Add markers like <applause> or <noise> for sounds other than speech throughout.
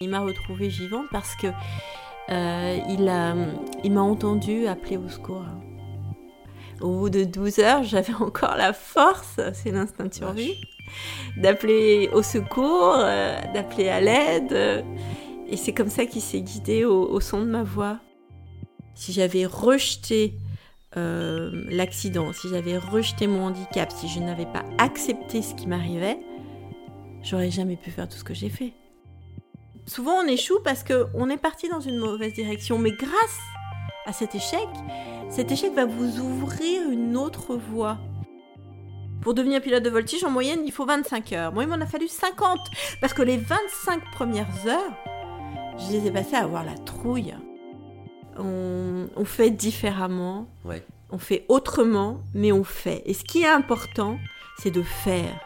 Il m'a retrouvée vivante parce que euh, il, a, il m'a entendu appeler au secours. Au bout de 12 heures, j'avais encore la force, c'est l'instinct de survie, d'appeler au secours, euh, d'appeler à l'aide. et c'est comme ça qu'il s'est guidé au, son de ma voix. Si j'avais rejeté euh, l'accident, si j'avais rejeté mon handicap, si je n'avais pas accepté ce qui m'arrivait, j'aurais jamais pu faire tout ce que j'ai fait souvent on échoue parce qu'on est parti dans une mauvaise direction. Mais grâce à cet échec, cet échec va vous ouvrir une autre voie. Pour devenir pilote de voltige, en moyenne, il faut 25 heures. Moi, il m'en a fallu 50. Parce que les 25 premières heures, je les ai passées à avoir la trouille. On, fait différemment. On fait autrement, mais on fait. Et ce qui est important, c'est de faire.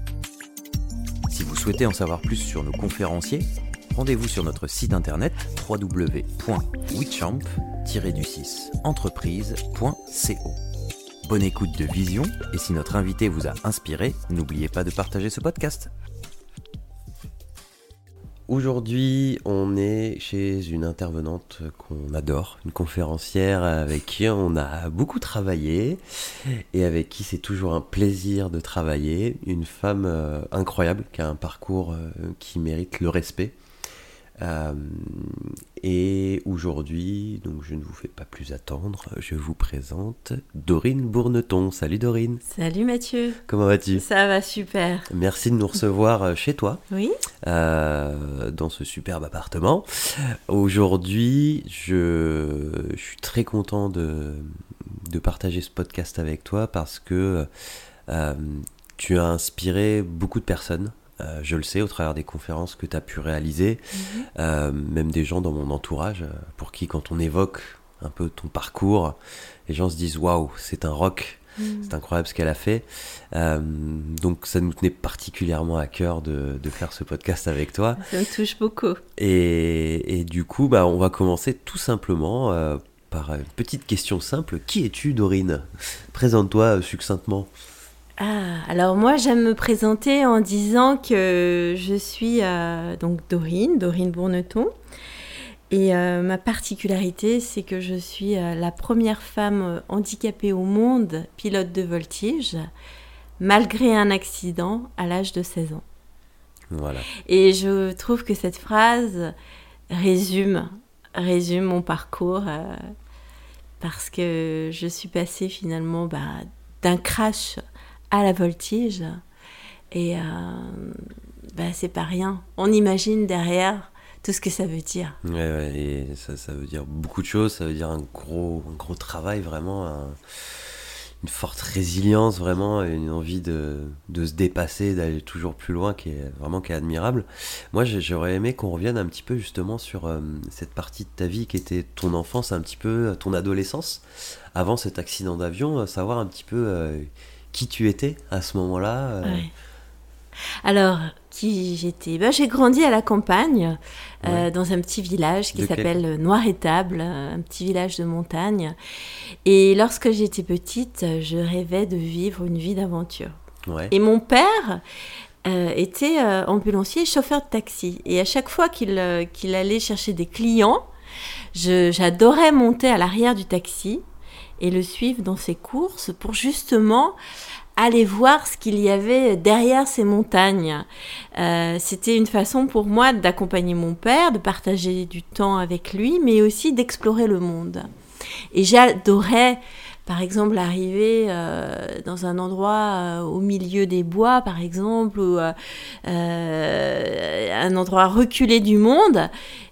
Souhaitez en savoir plus sur nos conférenciers, rendez-vous sur notre site internet www.wichamp-entreprise.co. Bonne écoute de Vision et si notre invité vous a inspiré, n'oubliez pas de partager ce podcast. Aujourd'hui, on est chez une intervenante qu'on adore, une conférencière avec qui on a beaucoup travaillé et avec qui c'est toujours un plaisir de travailler. Une femme euh, incroyable qui a un parcours euh, qui mérite le respect. Euh, et aujourd'hui, donc je ne vous fais pas plus attendre, je vous présente Dorine Bourneton. Salut Dorine. Salut Mathieu. Comment vas-tu? Ça va super. Merci de nous recevoir euh, chez toi. Oui. Euh, dans ce superbe appartement. Aujourd'hui, je, je, suis très content de, de, partager ce podcast avec toi parce que tu as inspiré beaucoup de personnes euh, je le sais au travers des conférences que tu as pu réaliser, mhm. euh, même des gens dans mon entourage, euh, pour qui quand on évoque un peu ton parcours, les gens se disent waouh, c'est un rock, mhm. c'est incroyable ce qu'elle a fait. donc ça nous tenait particulièrement à cœur de, faire ce podcast avec toi. Ça me touche beaucoup. Et, du coup, bah, on va commencer tout simplement par une petite question simple. Qui es-tu, Dorine? Présente-toi succinctement. Ah, alors moi j'aime me présenter en disant que je suis euh, donc Dorine, Dorine Bourneton. Et euh, ma particularité, c'est que je suis euh, la première femme handicapée au monde pilote de voltige, malgré un accident à l'âge de 16 ans. Voilà. Et je trouve que cette phrase résume, résume mon parcours parce que je suis passée finalement bah, d'un crash à la voltige. Et euh, bah, c'est pas rien. On imagine derrière tout ce que ça veut dire. Ouais, et ça, ça, veut dire beaucoup de choses. Ça veut dire un gros, un gros travail, vraiment. une forte résilience, vraiment. Une envie de, de se dépasser, d'aller toujours plus loin, qui est vraiment qui est admirable. Moi, j'aurais aimé qu'on revienne un petit peu justement sur euh, cette partie de ta vie qui était ton enfance, un petit peu ton adolescence. Avant cet accident d'avion, savoir un petit peu euh, qui tu étais à ce moment-là euh Alors, qui j'étais? Ben, J'ai grandi à la campagne, euh, dans un petit village qui s'appelle Noir-Étable, un petit village de montagne. Et lorsque j'étais petite, je rêvais de vivre une vie d'aventure. Et mon père euh, était ambulancier et chauffeur de taxi. Et à chaque fois qu'il qu'il allait chercher des clients, j'adorais monter à l'arrière du taxi et le suivre dans ses courses pour justement aller voir ce qu'il y avait derrière ces montagnes. Euh, c'était une façon pour moi d'accompagner mon père, de partager du temps avec lui, mais aussi d'explorer le monde. Et j'adorais par exemple, arriver euh, dans un endroit euh, au milieu des bois, par exemple, ou un endroit reculé du monde,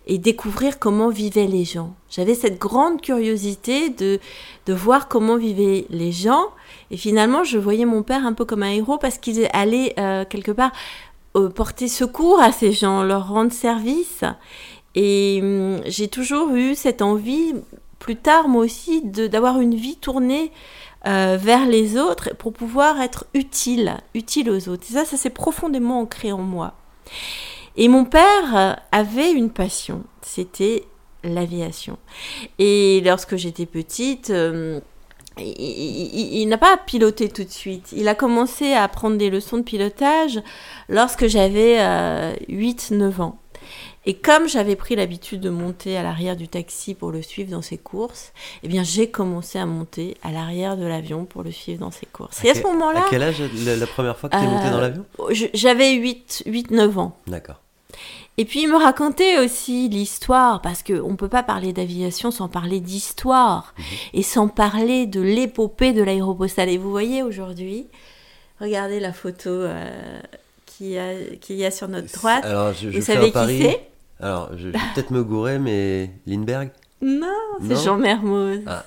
et découvrir comment vivaient les gens. J'avais cette grande curiosité de, de voir comment vivaient les gens, et finalement, je voyais mon père un peu comme un héros parce qu'il allait quelque part porter secours à ces gens, leur rendre service. Et hum, j'ai toujours eu cette envie, plus tard moi aussi, d'avoir une vie tournée euh, vers les autres pour pouvoir être utile, utile aux autres. Et ça, ça s'est profondément ancré en moi. Et mon père euh, avait une passion, c'était l'aviation. Et lorsque j'étais petite, euh, il, n'a pas piloté tout de suite. Il a commencé à prendre des leçons de pilotage lorsque j'avais 8-9 ans. Et comme j'avais pris l'habitude de monter à l'arrière du taxi pour le suivre dans ses courses, eh bien j'ai commencé à monter à l'arrière de l'avion pour le suivre dans ses courses. et à ce moment-là... À quel âge la, première fois que tu es monté dans euh, l'avion? J'avais 8-9 ans. D'accord. Et puis il me racontait aussi l'histoire, parce qu'on ne peut pas parler d'aviation sans parler d'histoire, mhm. et sans parler de l'épopée de l'aéropostale. Et vous voyez aujourd'hui, regardez la photo euh, qu'il y, y, a sur notre droite. Alors, je, vous savez qui c'est? Alors, je, vais peut-être me gourer, mais Lindbergh non, c'est Jean Mermoz. Ah,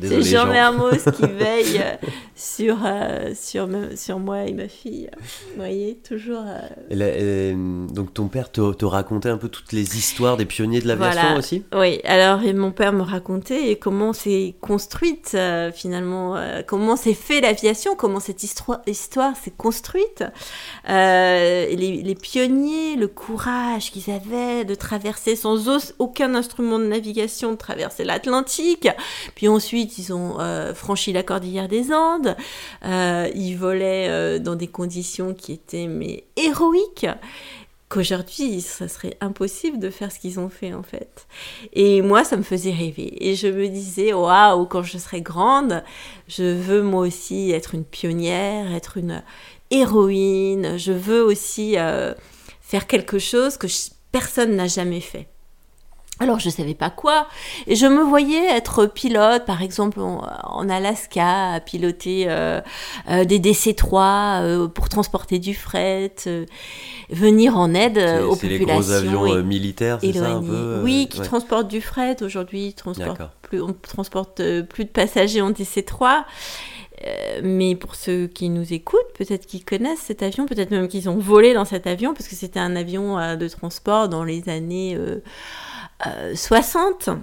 c'est Jean, Jean. Mermoz qui <laughs> veille euh, sur, euh, sur, sur moi et ma fille. Vous voyez, toujours. Euh, donc, ton père te, te, racontait un peu toutes les histoires des pionniers de l'aviation aussi? Oui, alors mon père me racontait comment s'est construite finalement, comment s'est fait l'aviation, comment cette histoire, histoire s'est construite. Les, les, pionniers, le courage qu'ils avaient de traverser sans aucun instrument de navigation traverser l'Atlantique. Puis ensuite, ils ont euh, franchi la cordillère des Andes. Euh, ils volaient euh, dans des conditions qui étaient mais héroïques qu'aujourd'hui, ça serait impossible de faire ce qu'ils ont fait en fait. Et moi, ça me faisait rêver. Et je me disais, waouh, quand je serai grande, je veux moi aussi être une pionnière, être une héroïne. Je veux aussi faire quelque chose que personne n'a jamais fait. Alors je ne savais pas quoi, et je me voyais être pilote, par exemple en, Alaska, à piloter euh, euh, des DC-3 euh, pour transporter du fret, venir en aide aux populations. C'est les gros avions militaires, c'est ça un peu Oui, qui transportent du fret. Aujourd'hui, plus, on transporte plus de passagers en DC-3. mais pour ceux qui nous écoutent, peut-être qu'ils connaissent cet avion, peut-être même qu'ils ont volé dans cet avion, parce que c'était un avion de transport dans les années 60. Euh,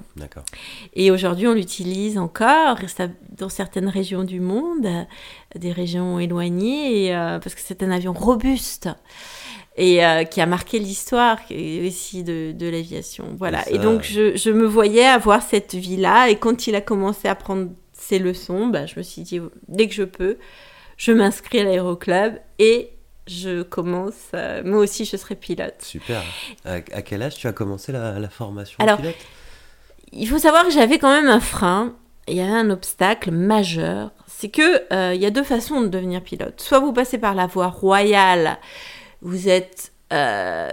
et aujourd'hui, on l'utilise encore dans certaines régions du monde, des régions éloignées, euh, parce que c'est un avion robuste et euh, qui a marqué l'histoire aussi de, de l'aviation. Voilà. Et donc, je, je, me voyais avoir cette vie-là. Et quand il a commencé à prendre ses leçons, bah, je me suis dit, dès que je peux, je m'inscris à l'aéroclub et je commence, euh, moi aussi je serai pilote. Super. À, quel âge tu as commencé la, formation Alors, pilote? Il faut savoir que j'avais quand même un frein, il y avait un obstacle majeur, c'est que euh, il y a deux façons de devenir pilote. Soit vous passez par la voie royale, vous êtes euh,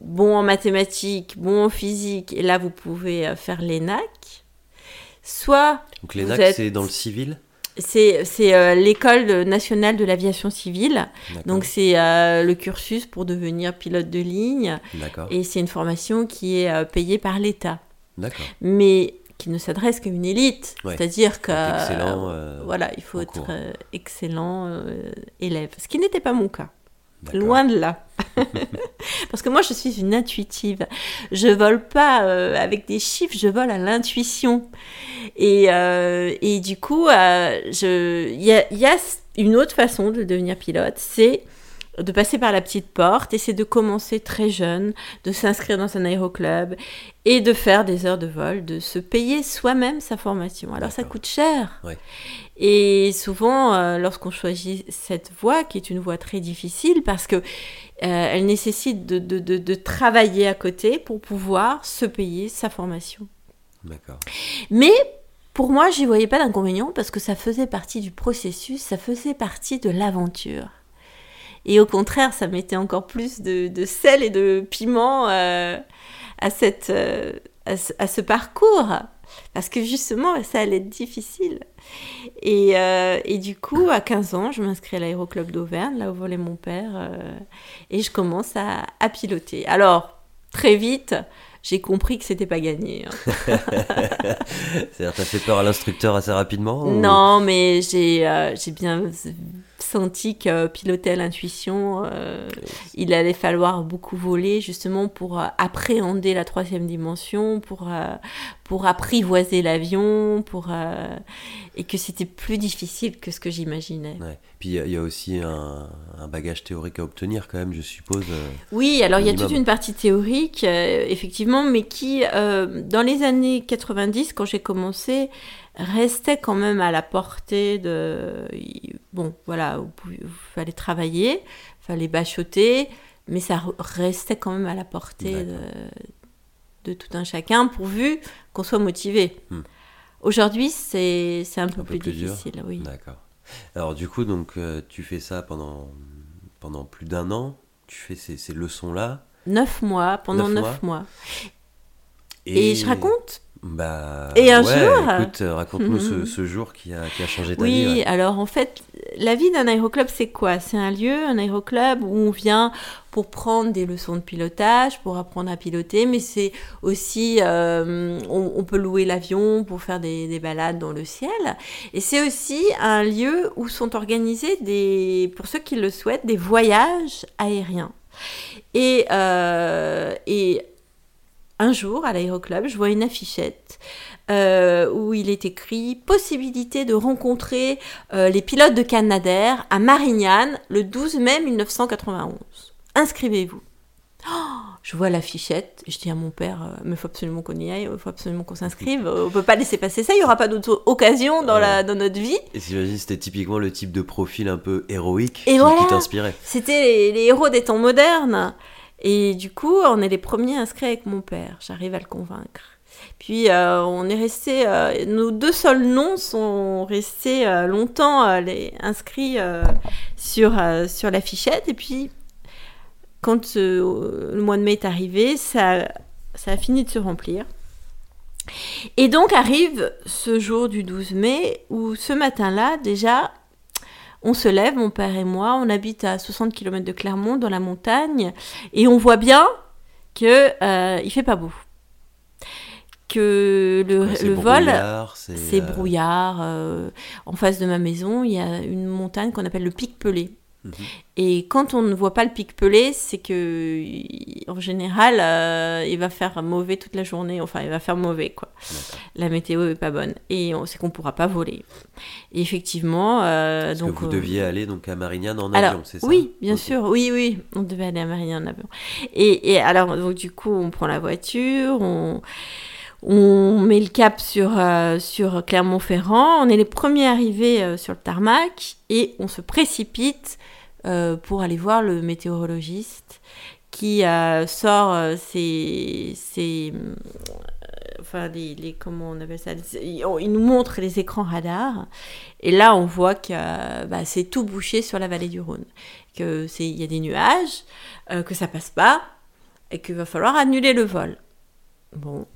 bon en mathématiques, bon en physique, et là vous pouvez faire l'ENAC. Soit... Donc l'ENAC c'est dans le civil? C'est euh, l'école nationale de l'aviation civile. Donc c'est euh, le cursus pour devenir pilote de ligne. Et c'est une formation qui est euh, payée par l'État. Mais qui ne s'adresse qu'à une élite. C'est-à-dire que voilà, il faut être excellent élève. Ce qui n'était pas mon cas. Loin de là. <laughs> Parce que moi, je suis une intuitive. Je vole pas euh, avec des chiffres, je vole à l'intuition. Et, euh, et, du coup, euh, il y y a, une autre façon de devenir pilote, c'est de passer par la petite porte et c'est de commencer très jeune, de s'inscrire dans un aéroclub et de faire des heures de vol, de se payer soi-même sa formation. Alors ça coûte cher. Et souvent, euh, lorsqu'on choisit cette voie, qui est une voie très difficile, parce que euh, elle nécessite de, de, de, travailler à côté pour pouvoir se payer sa formation. D'accord. Mais pour moi, j'y voyais pas d'inconvénient parce que ça faisait partie du processus, ça faisait partie de l'aventure. Et au contraire, ça mettait encore plus de, de sel et de piment euh, à, cette, à, ce, parcours. Parce que justement, ça allait être difficile. Et, euh, et du coup, à 15 ans, je m'inscris à l'aéroclub d'Auvergne, là où volait mon père, euh, et je commence à, à piloter. Alors, très vite, j'ai compris que c'était pas gagné. hein. <laughs> C'est-à-dire, t'as fait peur à l'instructeur assez rapidement ou- Non, mais j'ai euh, j'ai bien senti que piloter à l'intuition, euh, il allait falloir beaucoup voler justement pour euh, appréhender la troisième dimension, pour, euh, pour apprivoiser l'avion, pour euh, et que c'était plus difficile que ce que j'imaginais. Ouais. Puis il y y, a aussi un, un bagage théorique à obtenir quand même, je suppose. Oui, alors il y a toute une partie théorique, effectivement, mais qui, dans les années 90, quand j'ai commencé, restait quand même à la portée de... Bon, voilà, il fallait travailler, fallait bachoter, mais ça re- restait quand même à la portée de, de tout un chacun, pourvu qu'on soit motivé. Hmm. Aujourd'hui, c'est un peu Un peu plus, plus dur. difficile, oui. D'accord. Alors du coup, donc euh, tu fais ça pendant, pendant plus d'un an, tu fais ces, ces leçons-là. Neuf mois, pendant Neuf neuf mois. Et, je raconte Bah, Et un ouais, jour Écoute, euh, raconte-nous ce, Mhm. ce jour qui a, qui a changé ta Oui, vie. ouais. alors en fait, la vie d'un aéroclub, c'est quoi? C'est un lieu, un aéroclub où on vient pour prendre des leçons de pilotage, pour apprendre à piloter, mais c'est aussi, euh, on, on peut louer l'avion pour faire des, des balades dans le ciel. Et c'est aussi un lieu où sont organisés, des, pour ceux qui le souhaitent, des voyages aériens. Et, euh, et un jour, à l'aéroclub, je vois une affichette euh, où il est écrit possibilité de rencontrer euh, les pilotes de Canadair à Marignane le 12 mai 1991. Inscrivez-vous. Oh, je vois l'affichette, je dis à mon père, euh, mais il faut absolument qu'on y aille, il faut absolument qu'on s'inscrive, on peut pas laisser passer ça, il y aura pas d'autre occasion dans, la, dans notre vie. Et j'imagine c'était typiquement le type de profil un peu héroïque Et qui, voilà. qui t'inspirait. C'était les, les héros des temps modernes. Et du coup, on est les premiers inscrits avec mon père. J'arrive à le convaincre. Puis euh, on est resté, euh, nos deux seuls noms sont restés euh, longtemps inscrits sur, sur la fichette. Et puis, quand le mois de mai est arrivé, ça, ça a fini de se remplir. Et donc arrive ce jour du 12 mai où ce matin-là, déjà, on se lève, mon père et moi, on habite à 60 km de Clermont, dans la montagne, et on voit bien que euh, il fait pas beau. Que le, Ouais, c'est le vol, c'est euh, brouillard. euh, en face de ma maison, il y a une montagne qu'on appelle le Pic Pelé. Mhm. Et quand on ne voit pas le Pic Pelé, c'est que, en général, euh, il va faire mauvais toute la journée. Enfin, il va faire mauvais, quoi. La météo est pas bonne. Et on sait qu'on pourra pas voler. Et effectivement, euh, Parce donc. que vous euh, deviez aller donc à Marignane en alors, avion, c'est ça? oui, bien sûr, oui, oui, on devait aller à Marignane en avion. Et, et alors, donc, du coup, on prend la voiture, on, on met le cap sur, euh, sur Clermont-Ferrand, on est les premiers arrivés euh, sur le tarmac et on se précipite euh, pour aller voir le météorologiste qui sort ses, ses, enfin les, comment on appelle ça il nous montre les écrans radars et là on voit que bah, c'est tout bouché sur la vallée du Rhône que c'est il y a des nuages que ça passe pas et qu'il va falloir annuler le vol. Bon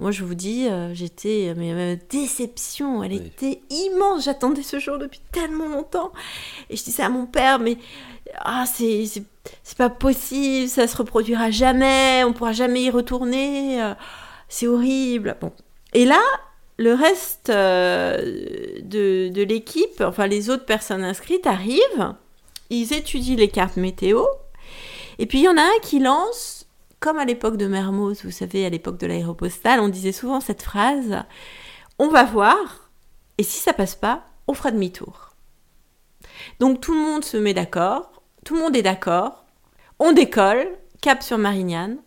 moi je vous dis euh, j'étais mais ma déception. Elle Oui. était immense. J'attendais ce jour depuis tellement longtemps. Et je disais à mon père mais ah c'est c'est c'est pas possible. Ça se reproduira jamais. On pourra jamais y retourner. Euh, c'est horrible. Bon. Et là le reste euh, de, de l'équipe, enfin les autres personnes inscrites arrivent, ils étudient les cartes météo, et puis il y en a un qui lance, comme à l'époque de Mermoz, vous savez, à l'époque de l'aéropostale, on disait souvent cette phrase, on va voir, et si ça passe pas, on fera demi-tour. Donc tout le monde se met d'accord, tout le monde est d'accord, on décolle, cap sur Marignane,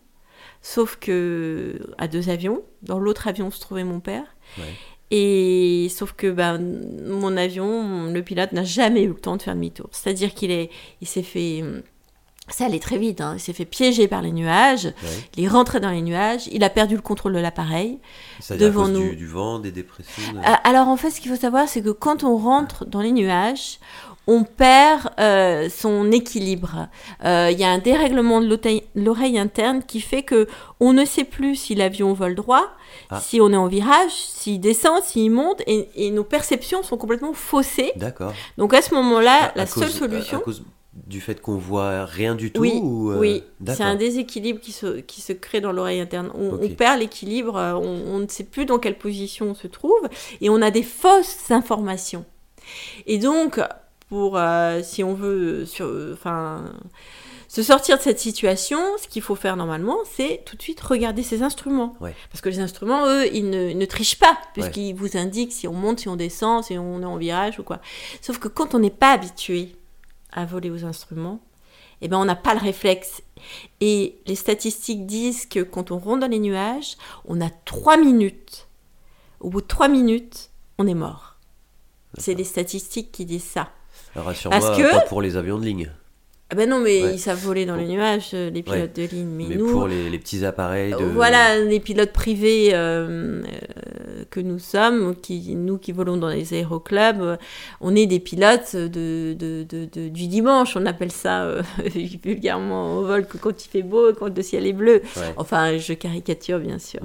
sauf que à deux avions, dans l'autre avion se trouvait mon père, Ouais. et sauf que ben, mon avion, le pilote n'a jamais eu le temps de faire demi-tour. C'est-à-dire qu'il est, il s'est fait hum, ça allait très vite. hein. Il s'est fait piéger par les nuages. Ouais. Il est rentré dans les nuages. Il a perdu le contrôle de l'appareil. C'est-à-dire à Devant cause nous. Du, du vent, des dépressions. de- Euh, Alors en fait, ce qu'il faut savoir, c'est que quand on rentre dans les nuages, on perd euh, son équilibre. Euh, Il y a un dérèglement de l'oreille- interne qui fait que on ne sait plus si l'avion vole droit, Ah. si on est en virage, s'il descend, s'il monte, et, et nos perceptions sont complètement faussées. D'accord. Donc à ce moment-là, la seule solution, À, à cause du fait qu'on voit rien du tout Oui, ou, euh, oui, c'est un déséquilibre qui se, qui se crée dans l'oreille interne. On, perd l'équilibre, euh, on, on ne sait plus dans quelle position on se trouve, et on a des fausses informations. Et donc, pour, euh, si on veut sur, enfin, se sortir de cette situation, ce qu'il faut faire normalement, c'est tout de suite regarder ses instruments. Ouais. Parce que les instruments, eux, ils ne, ils ne trichent pas, puisqu'ils vous indiquent si on monte, si on descend, si on est en virage ou quoi. Sauf que quand on n'est pas habitué à voler aux instruments, eh ben on n'a pas le réflexe. Et les statistiques disent que quand on rentre dans les nuages, on a trois minutes. Au bout de trois minutes, on est mort. C'est les statistiques qui disent ça. Rassure-moi, pas pour les avions de ligne, Ah ben non, mais Ouais. ils savent voler dans les nuages, euh, les pilotes de ligne. Mais, mais nous, pour les, les petits appareils de... Voilà, les pilotes privés euh, euh, que nous sommes, qui, nous qui volons dans les aéroclubs, euh, on est des pilotes de, de- de- de- du dimanche, on appelle ça euh, <laughs> vulgairement au vol que quand il fait beau et quand le ciel est bleu. Ouais. Enfin, je caricature bien sûr.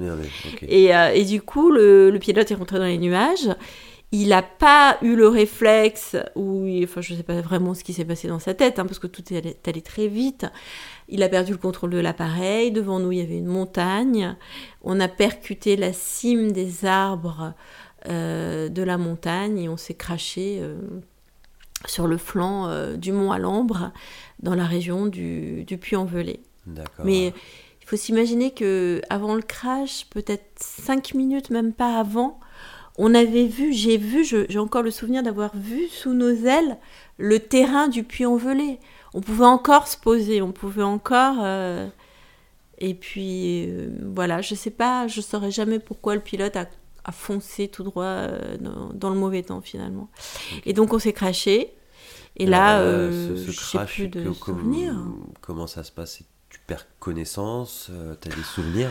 Et, euh, et du coup, le, le pilote est rentré dans les nuages. Il n'a pas eu le réflexe, ou enfin, je ne sais pas vraiment ce qui s'est passé dans sa tête, hein, parce que tout est allé, est allé très vite. Il a perdu le contrôle de l'appareil. Devant nous, il y avait une montagne. On a percuté la cime des arbres euh, de la montagne et on s'est craché euh, sur le flanc euh, du mont Alambre, dans la région du, du Puy-en-Velay. D'accord. Mais il faut s'imaginer que avant le crash, peut-être cinq minutes, même pas avant, on avait vu, j'ai vu, j'ai encore le souvenir d'avoir vu sous nos ailes le terrain du Puy-en-Velay. On pouvait encore se poser, on pouvait encore. euh, Et puis euh, voilà, je sais pas, je saurais jamais pourquoi le pilote a, a foncé tout droit euh, dans, dans le mauvais temps finalement. Et donc on s'est craché. Et Alors, là, ce- ce je sais crash, plus de que- souvenirs. Comment ça se passe Tu perds connaissance euh, T'as des souvenirs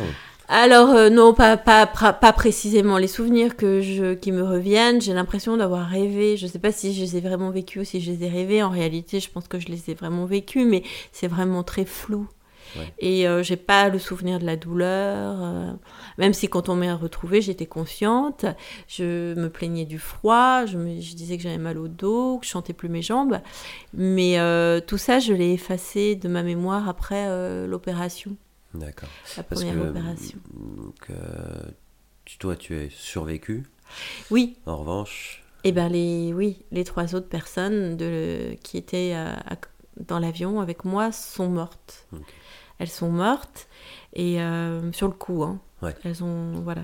Alors euh, non, pas, pas, pas, précisément les souvenirs que je, qui me reviennent. J'ai l'impression d'avoir rêvé. Je ne sais pas si je les ai vraiment vécus ou si je les ai rêvés. En réalité, je pense que je les ai vraiment vécus, mais c'est vraiment très flou. Ouais. Et euh, j'ai pas le souvenir de la douleur. euh, même si quand on m'a retrouvée, j'étais consciente. Je me plaignais du froid. Je, me, je disais que j'avais mal au dos, que je chantais plus mes jambes. Mais euh, tout ça, je l'ai effacé de ma mémoire après l'opération, D'accord. la Parce première que opération. donc, euh, tu- toi, tu es survécu. Oui, En revanche, Eh ben les, oui, les trois autres personnes de, qui étaient euh, à- dans l'avion avec moi sont mortes. Elles sont mortes et euh, sur le coup, hein, Ouais. elles ont voilà.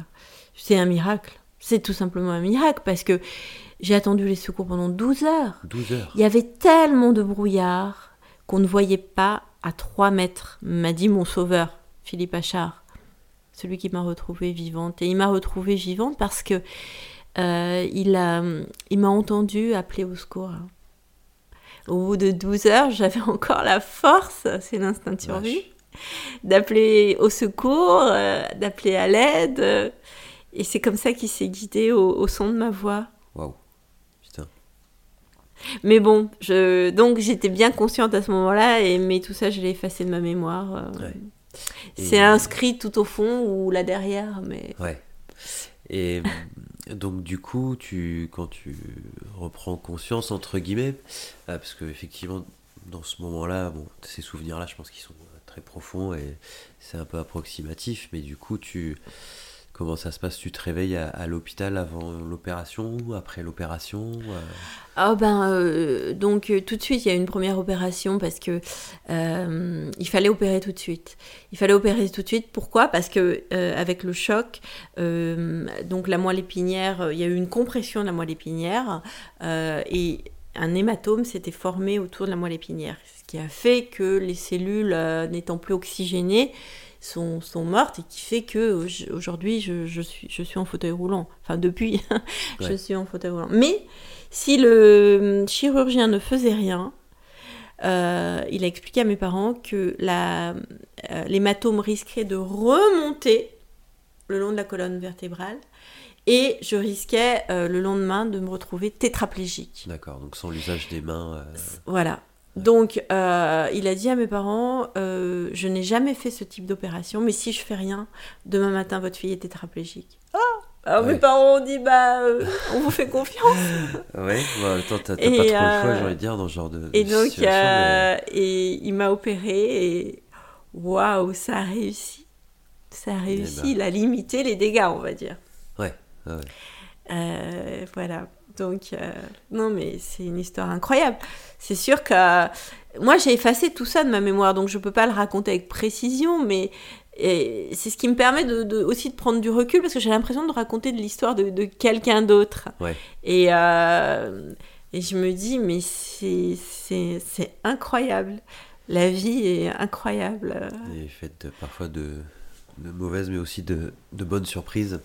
C'est un miracle. C'est tout simplement un miracle parce que j'ai attendu les secours pendant 12 heures. 12 heures. Il y avait tellement de brouillard qu'on ne voyait pas à 3 mètres, m'a dit mon sauveur, Philippe Achard, celui qui m'a retrouvée vivante. Et il m'a retrouvée vivante parce que euh, il a- il m'a entendu appeler au secours. Au bout de 12 heures, j'avais <laughs> encore la force, c'est l'instinct de survie, d'appeler au secours, euh, d'appeler à l'aide. euh, et c'est comme ça qu'il s'est guidé au, au son de ma voix. Waouh. Mais bon, je... donc j'étais bien consciente à ce moment-là, et... mais tout ça, je l'ai effacé de ma mémoire. euh. Ouais. C'est inscrit tout au fond ou là derrière, mais Ouais. Et donc du coup, tu, quand tu reprends conscience entre guillemets, euh, parce que effectivement, dans ce moment-là, bon, ces souvenirs-là, je pense qu'ils sont euh, très profonds et c'est un peu approximatif, mais du coup, tu, comment ça se passe? Tu te réveilles à, l'hôpital avant l'opération, après l'opération euh, Ah ben euh, donc euh, tout de suite il y a une première opération parce que il fallait opérer tout de suite. Il fallait opérer tout de suite. Pourquoi? Parce que avec le choc, donc la moelle épinière, il y a eu une compression de la moelle épinière et un hématome s'était formé autour de la moelle épinière, ce qui a fait que les cellules n'étant plus oxygénées sont, sont mortes et qui fait que au- aujourd'hui je, je suis, je suis en fauteuil roulant. Enfin depuis, <laughs> je Ouais. suis en fauteuil roulant. Mais si le chirurgien ne faisait rien, euh, il a expliqué à mes parents que la, euh, l'hématome risquait de remonter le long de la colonne vertébrale et je risquais euh, le lendemain de me retrouver tétraplégique. D'accord, donc sans l'usage des mains. euh, Voilà. Donc, euh, il a dit à mes parents, euh, je n'ai jamais fait ce type d'opération, mais si je fais rien, demain matin, votre fille est tétraplégique. Ah Alors Ouais. mes parents ont dit, bah, euh, on vous fait confiance. <laughs> Ouais, bah, attends, t'as pas trop le choix, j'ai envie de dire, dans ce genre de, Et donc, situation, mais- et il m'a opéré et waouh, ça a réussi. Ça a réussi. ben. Il a limité les dégâts, on va dire. Ouais, ouais. Euh, voilà. Donc, euh, non, mais c'est une histoire incroyable. C'est sûr que euh, moi, j'ai effacé tout ça de ma mémoire, donc je peux pas le raconter avec précision, mais et c'est ce qui me permet de, de- aussi de prendre du recul parce que j'ai l'impression de raconter de l'histoire de, de quelqu'un d'autre. Ouais. Et, euh, et je me dis, mais c'est- c'est c'est incroyable. La vie est incroyable. Et faite parfois de, de mauvaises, mais aussi de, de bonnes surprises.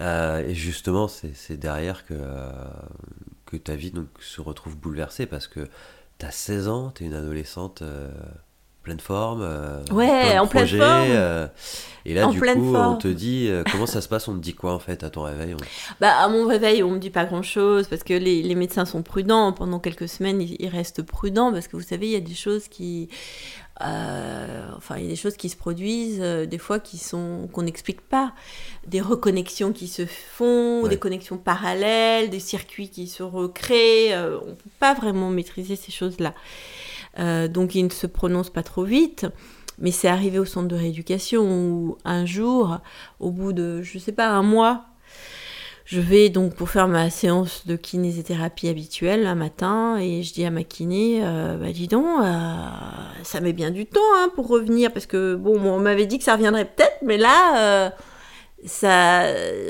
Euh, et justement, c'est c'est derrière que, euh, que ta vie donc, se retrouve bouleversée parce que tu as 16 ans, tu es une adolescente euh, pleine forme. euh, Ouais, en pleine projets, forme. euh, et là, En du pleine coup, on te dit euh, comment ça se passe? On te dit quoi en fait à ton réveil? On- Bah, à mon réveil, on me dit pas grand chose parce que les, les médecins sont prudents. Pendant quelques semaines, ils, ils restent prudents parce que vous savez, il y a des choses qui. Euh, enfin, il y a des choses qui se produisent, euh, des fois qui sont qu'on n'explique pas, des reconnexions qui se font, Ouais. des connexions parallèles, des circuits qui se recréent. euh, on peut pas vraiment maîtriser ces choses-là. Donc, ils ne se prononcent pas trop vite. Mais c'est arrivé au centre de rééducation où un jour, au bout de, je sais pas, un mois, je vais donc pour faire ma séance de kinésithérapie habituelle un matin et je dis à ma kiné, euh, bah dis donc, euh, ça met bien du temps hein, pour revenir parce que bon, on m'avait dit que ça reviendrait peut-être, mais là, euh, ça,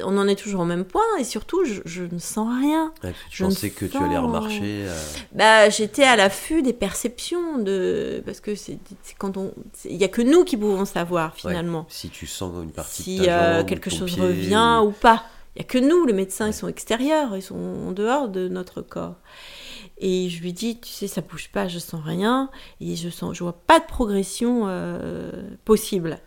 on en est toujours au même point et surtout, je, je ne sens rien. Tu Je pensais que tu allais remarcher. Bah, j'étais à l'affût des perceptions de parce que c'est quand on, il y a que nous qui pouvons savoir ouais, finalement si tu sens une partie si de ta jambe, quelque chose revient ou pas. Il n'y a que nous, les médecins, ils sont extérieurs, ils sont en dehors de notre corps. Et je lui dis, tu sais, ça bouge pas, je sens rien, et je sens, je vois pas de progression euh, possible.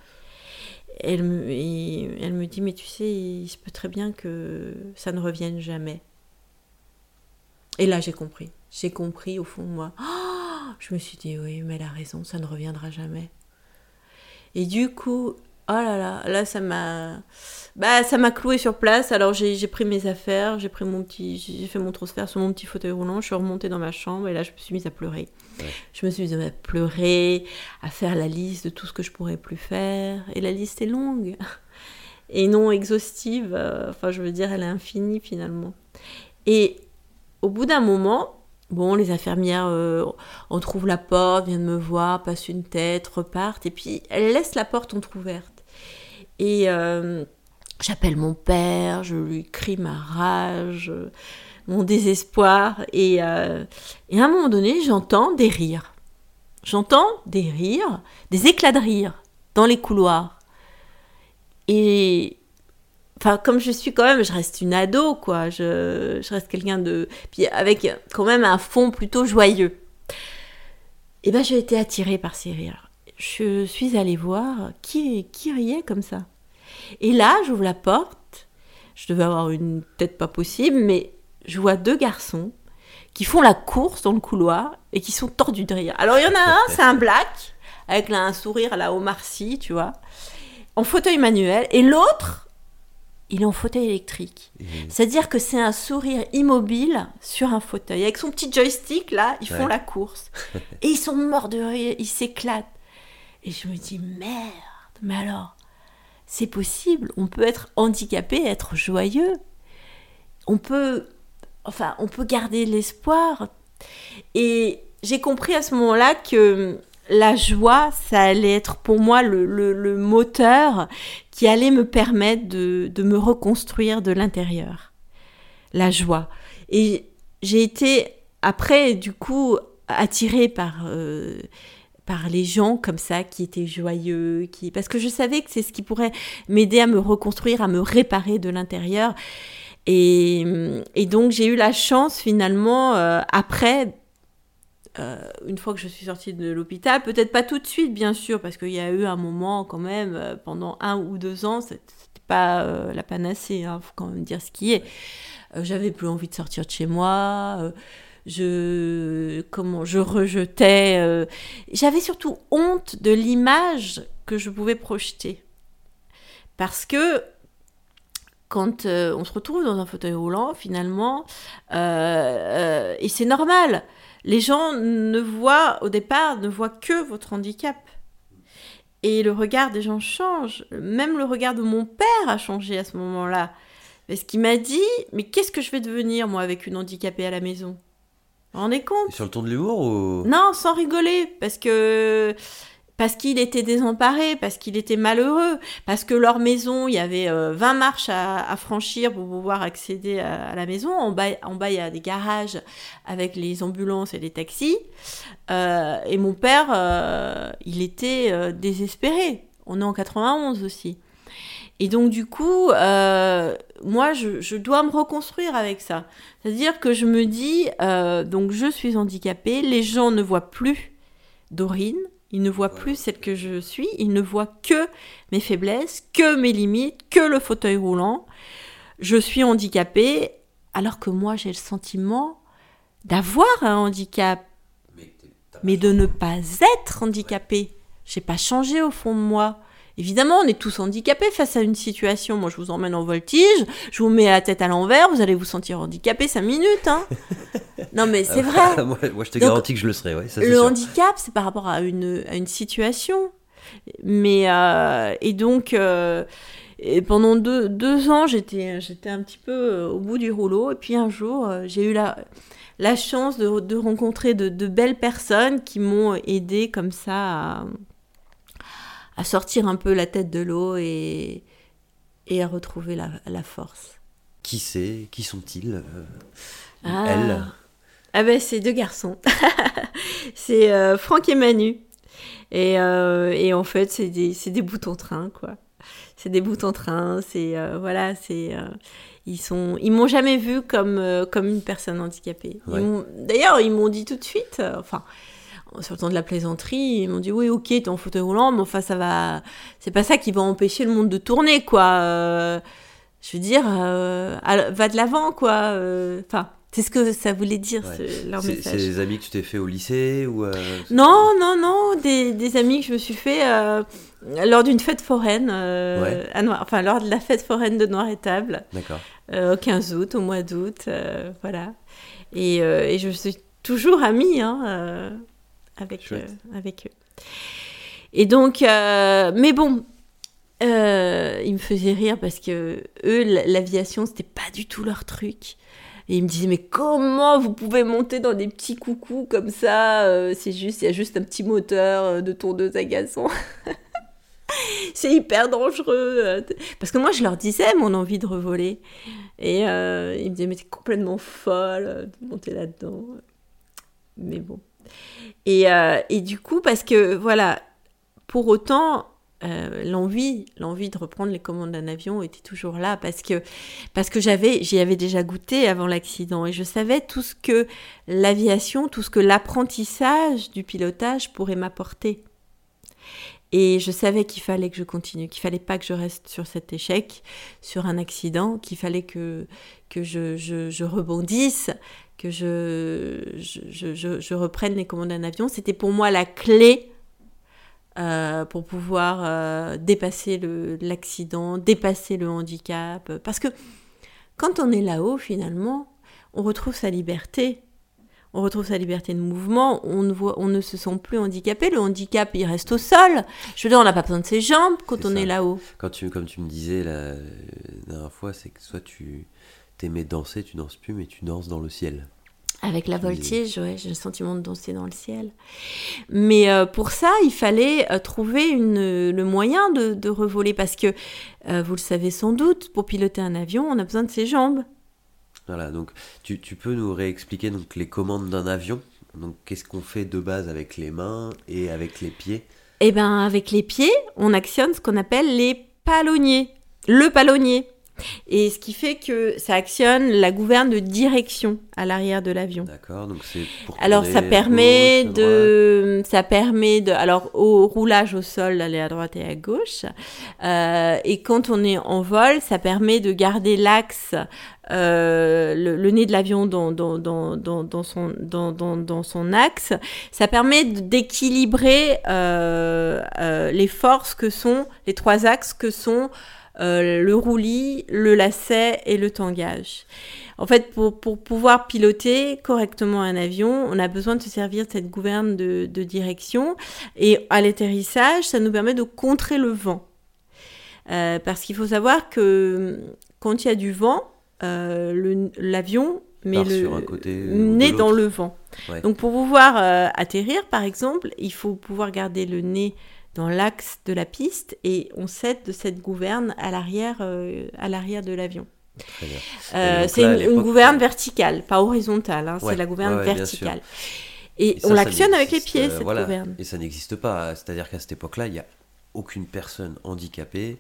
Elle me, et elle me dit, mais tu sais, il se peut très bien que ça ne revienne jamais. Et là, j'ai compris. J'ai compris au fond de moi. Ah, je me suis dit, oui, mais elle a raison, ça ne reviendra jamais. Et du coup, oh là là, là, ça m'a. Bah, ça m'a cloué sur place. Alors, j'ai pris mes affaires, j'ai pris mon petit. J'ai fait mon transfert sur mon petit fauteuil roulant, je suis remontée dans ma chambre et là, je me suis mise à pleurer. Ouais. Je me suis mise à pleurer, à faire la liste de tout ce que je pourrais plus faire. Et la liste est longue. <laughs> Et non exhaustive. euh, Enfin, je veux dire, elle est infinie finalement. Et au bout d'un moment, bon, les infirmières, euh, on trouve la porte, viennent me voir, passent une tête, repartent, et puis elles laissent la porte entrouverte. Et euh, j'appelle mon père, je lui crie ma rage, mon désespoir, et, euh, et à un moment donné, j'entends des rires. J'entends des rires, des éclats de rire dans les couloirs. Et enfin comme je suis quand même je reste une ado quoi je, reste quelqu'un de puis avec quand même un fond plutôt joyeux et ben j'ai été attirée par ces rires je suis allée voir qui qui riait comme ça et là j'ouvre la porte je devais avoir une tête pas possible mais je vois deux garçons qui font la course dans le couloir et qui sont tordus de rire alors il y en a un <laughs> c'est un black avec là, un sourire à la Omar Sy, tu vois en fauteuil manuel et l'autre il est en fauteuil électrique. C'est-à-dire que c'est un sourire immobile sur un fauteuil. Avec son petit joystick, là, ils font la course. <laughs> Et ils sont morts de rire, ils s'éclatent. Et je me dis, merde, mais alors, c'est possible, on peut être handicapé, être joyeux. On peut, enfin, on peut garder l'espoir. Et j'ai compris à ce moment-là que la joie, ça allait être pour moi le, moteur qui allait me permettre de, de me reconstruire de l'intérieur. La joie. Et j'ai été, après, du coup, attirée par, euh, par les gens comme ça, qui étaient joyeux, qui... parce que je savais que c'est ce qui pourrait m'aider à me reconstruire, à me réparer de l'intérieur. Et, et donc j'ai eu la chance finalement, euh, après, une fois que je suis sortie de l'hôpital, peut-être pas tout de suite, bien sûr, parce qu'il y a eu un moment quand même, pendant un ou deux ans, c'était pas la panacée, hein, faut quand même dire ce qui est. J'avais plus envie de sortir de chez moi je comment je rejetais euh, j'avais surtout honte de l'image que je pouvais projeter. Parce que quand euh, on se retrouve dans un fauteuil roulant finalement euh, et c'est normal les gens ne voient au départ ne voient que votre handicap. Et le regard des gens change. Même le regard de mon père a changé à ce moment-là. Parce qu'il m'a dit mais qu'est-ce que je vais devenir moi avec une handicapée à la maison? Vous rendez compte? Sur le ton de l'humour ou? Non, sans rigoler, parce que parce qu'il était désemparé, parce qu'il était malheureux, parce que leur maison, il y avait 20 euh, marches à, franchir pour pouvoir accéder à, la maison. En bas, en bas, il y a des garages avec les ambulances et les taxis. Euh, et mon père, euh, il était désespéré. On est en 91 aussi. Et donc, du coup, euh, moi, je, dois me reconstruire avec ça. C'est-à-dire que je me dis, euh, donc, je suis handicapée, les gens ne voient plus Dorine, ils ne voient plus celle que je suis, ils ne voient que mes faiblesses, que mes limites, que le fauteuil roulant. Je suis handicapée, alors que moi, j'ai le sentiment d'avoir un handicap, mais de ne pas être handicapée. J'ai pas changé au fond de moi. Évidemment, on est tous handicapés face à une situation. Moi, je vous emmène en voltige, je vous mets la tête à l'envers, vous allez vous sentir handicapé 5 minutes. Hein. <laughs> non, mais c'est vrai. <laughs> moi, je te garantis que je le serai. Ouais, le handicap, c'est par rapport à une, à une situation. Mais, euh, et donc, euh, et pendant deux, deux ans, j'étais, j'étais un petit peu euh, au bout du rouleau. Et puis un jour, j'ai eu la, la chance de, de rencontrer de, de, belles personnes qui m'ont aidé comme ça à à sortir un peu la tête de l'eau et, et à retrouver la, force. Qui c'est? Qui sont-ils? Euh, ah. Elle Ah ben c'est deux garçons. <laughs> c'est euh, Franck et Manu. Et, euh, et en fait c'est des, des boutons-train quoi. C'est des boutons-train, c'est voilà, c'est ils sont ils m'ont jamais vu comme comme une personne handicapée. D'ailleurs, ils m'ont dit tout de suite enfin sur le temps de la plaisanterie, ils m'ont dit oui, ok, t'es en fauteuil roulant, mais enfin ça va, c'est pas ça qui va empêcher le monde de tourner, quoi. Euh, je veux dire, euh, va de l'avant, quoi. Euh, enfin, c'est ce que ça voulait dire, leur message. C'est des amis que tu t'es fait au lycée ou Non, non, non, des, des, amis que je me suis fait lors d'une fête foraine, à Noir, enfin lors de la fête foraine de Noir et Table. D'accord. au 15 août, au mois d'août, voilà. Et, et, je suis toujours amie, hein avec, euh, avec eux. Et donc, euh, mais bon, euh, ils me faisaient rire parce que eux, l'aviation, c'était pas du tout leur truc. Et ils me disaient, mais comment vous pouvez monter dans des petits coucous comme ça C'est juste, il y a juste un petit moteur de tondeuse à gazon. <laughs> c'est hyper dangereux. Parce que moi, je leur disais mon envie de revoler. Et ils me disaient, mais t'es complètement folle de monter là-dedans. Mais bon. Euh, et, du coup, parce que voilà, pour autant, euh, l'envie, l'envie de reprendre les commandes d'un avion était toujours là parce que parce que j'avais, j'y avais déjà goûté avant l'accident et je savais tout ce que l'aviation, tout ce que l'apprentissage du pilotage pourrait m'apporter. Et je savais qu'il fallait que je continue, qu'il fallait pas que je reste sur cet échec, sur un accident, qu'il fallait que, que je, je rebondisse, que je, je, je, reprenne les commandes d'un avion. C'était pour moi la clé euh, pour pouvoir euh, dépasser l'accident, dépasser le handicap. Parce que quand on est là-haut, finalement, on retrouve sa liberté. On retrouve sa liberté de mouvement, on ne, voit, on ne se sent plus handicapé. Le handicap, il reste au sol. Je veux dire, on n'a pas besoin de ses jambes quand on est là-haut. Quand tu, comme tu me disais la dernière fois, c'est que soit tu, t'aimais danser, tu danses plus, mais tu danses dans le ciel. Avec la voltige, ouais, j'ai le sentiment de danser dans le ciel. Mais euh, pour ça, il fallait euh, trouver une, le moyen de, de, revoler parce que, euh, vous le savez sans doute, pour piloter un avion, on a besoin de ses jambes. Voilà, donc tu, tu peux nous réexpliquer donc, les commandes d'un avion? Donc qu'est-ce qu'on fait de base avec les mains et avec les pieds? Eh bien, avec les pieds, on actionne ce qu'on appelle les palonniers. Le palonnier. Et ce qui fait que ça actionne la gouverne de direction à l'arrière de l'avion. D'accord, donc c'est pour Alors ça permet gauche, de, ça permet de, alors au roulage au sol d'aller à droite et à gauche. Euh, et quand on est en vol, ça permet de garder l'axe, euh, le, le nez de l'avion dans, dans, dans, dans, dans son, dans, son axe. Ça permet d'équilibrer euh, euh, les forces que sont les trois axes que sont euh, le roulis, le lacet et le tangage. En fait, pour, pour pouvoir piloter correctement un avion, on a besoin de se servir de cette gouverne de, de direction. Et à l'atterrissage, ça nous permet de contrer le vent. Euh, parce qu'il faut savoir que quand il y a du vent, euh, l'avion met Part le nez dans le vent. Ouais. Donc pour pouvoir euh, atterrir, par exemple, il faut pouvoir garder le nez dans l'axe de la piste et on cède de cette gouverne à l'arrière euh, à l'arrière de l'avion. Euh, c'est une, gouverne verticale, pas horizontale. hein, Ouais, c'est la gouverne ouais, ouais, bien verticale. Et Et, ça, on l'actionne avec les pieds, euh, cette voilà. gouverne. Et ça n'existe pas. C'est-à-dire qu'à cette époque-là, il n'y a aucune personne handicapée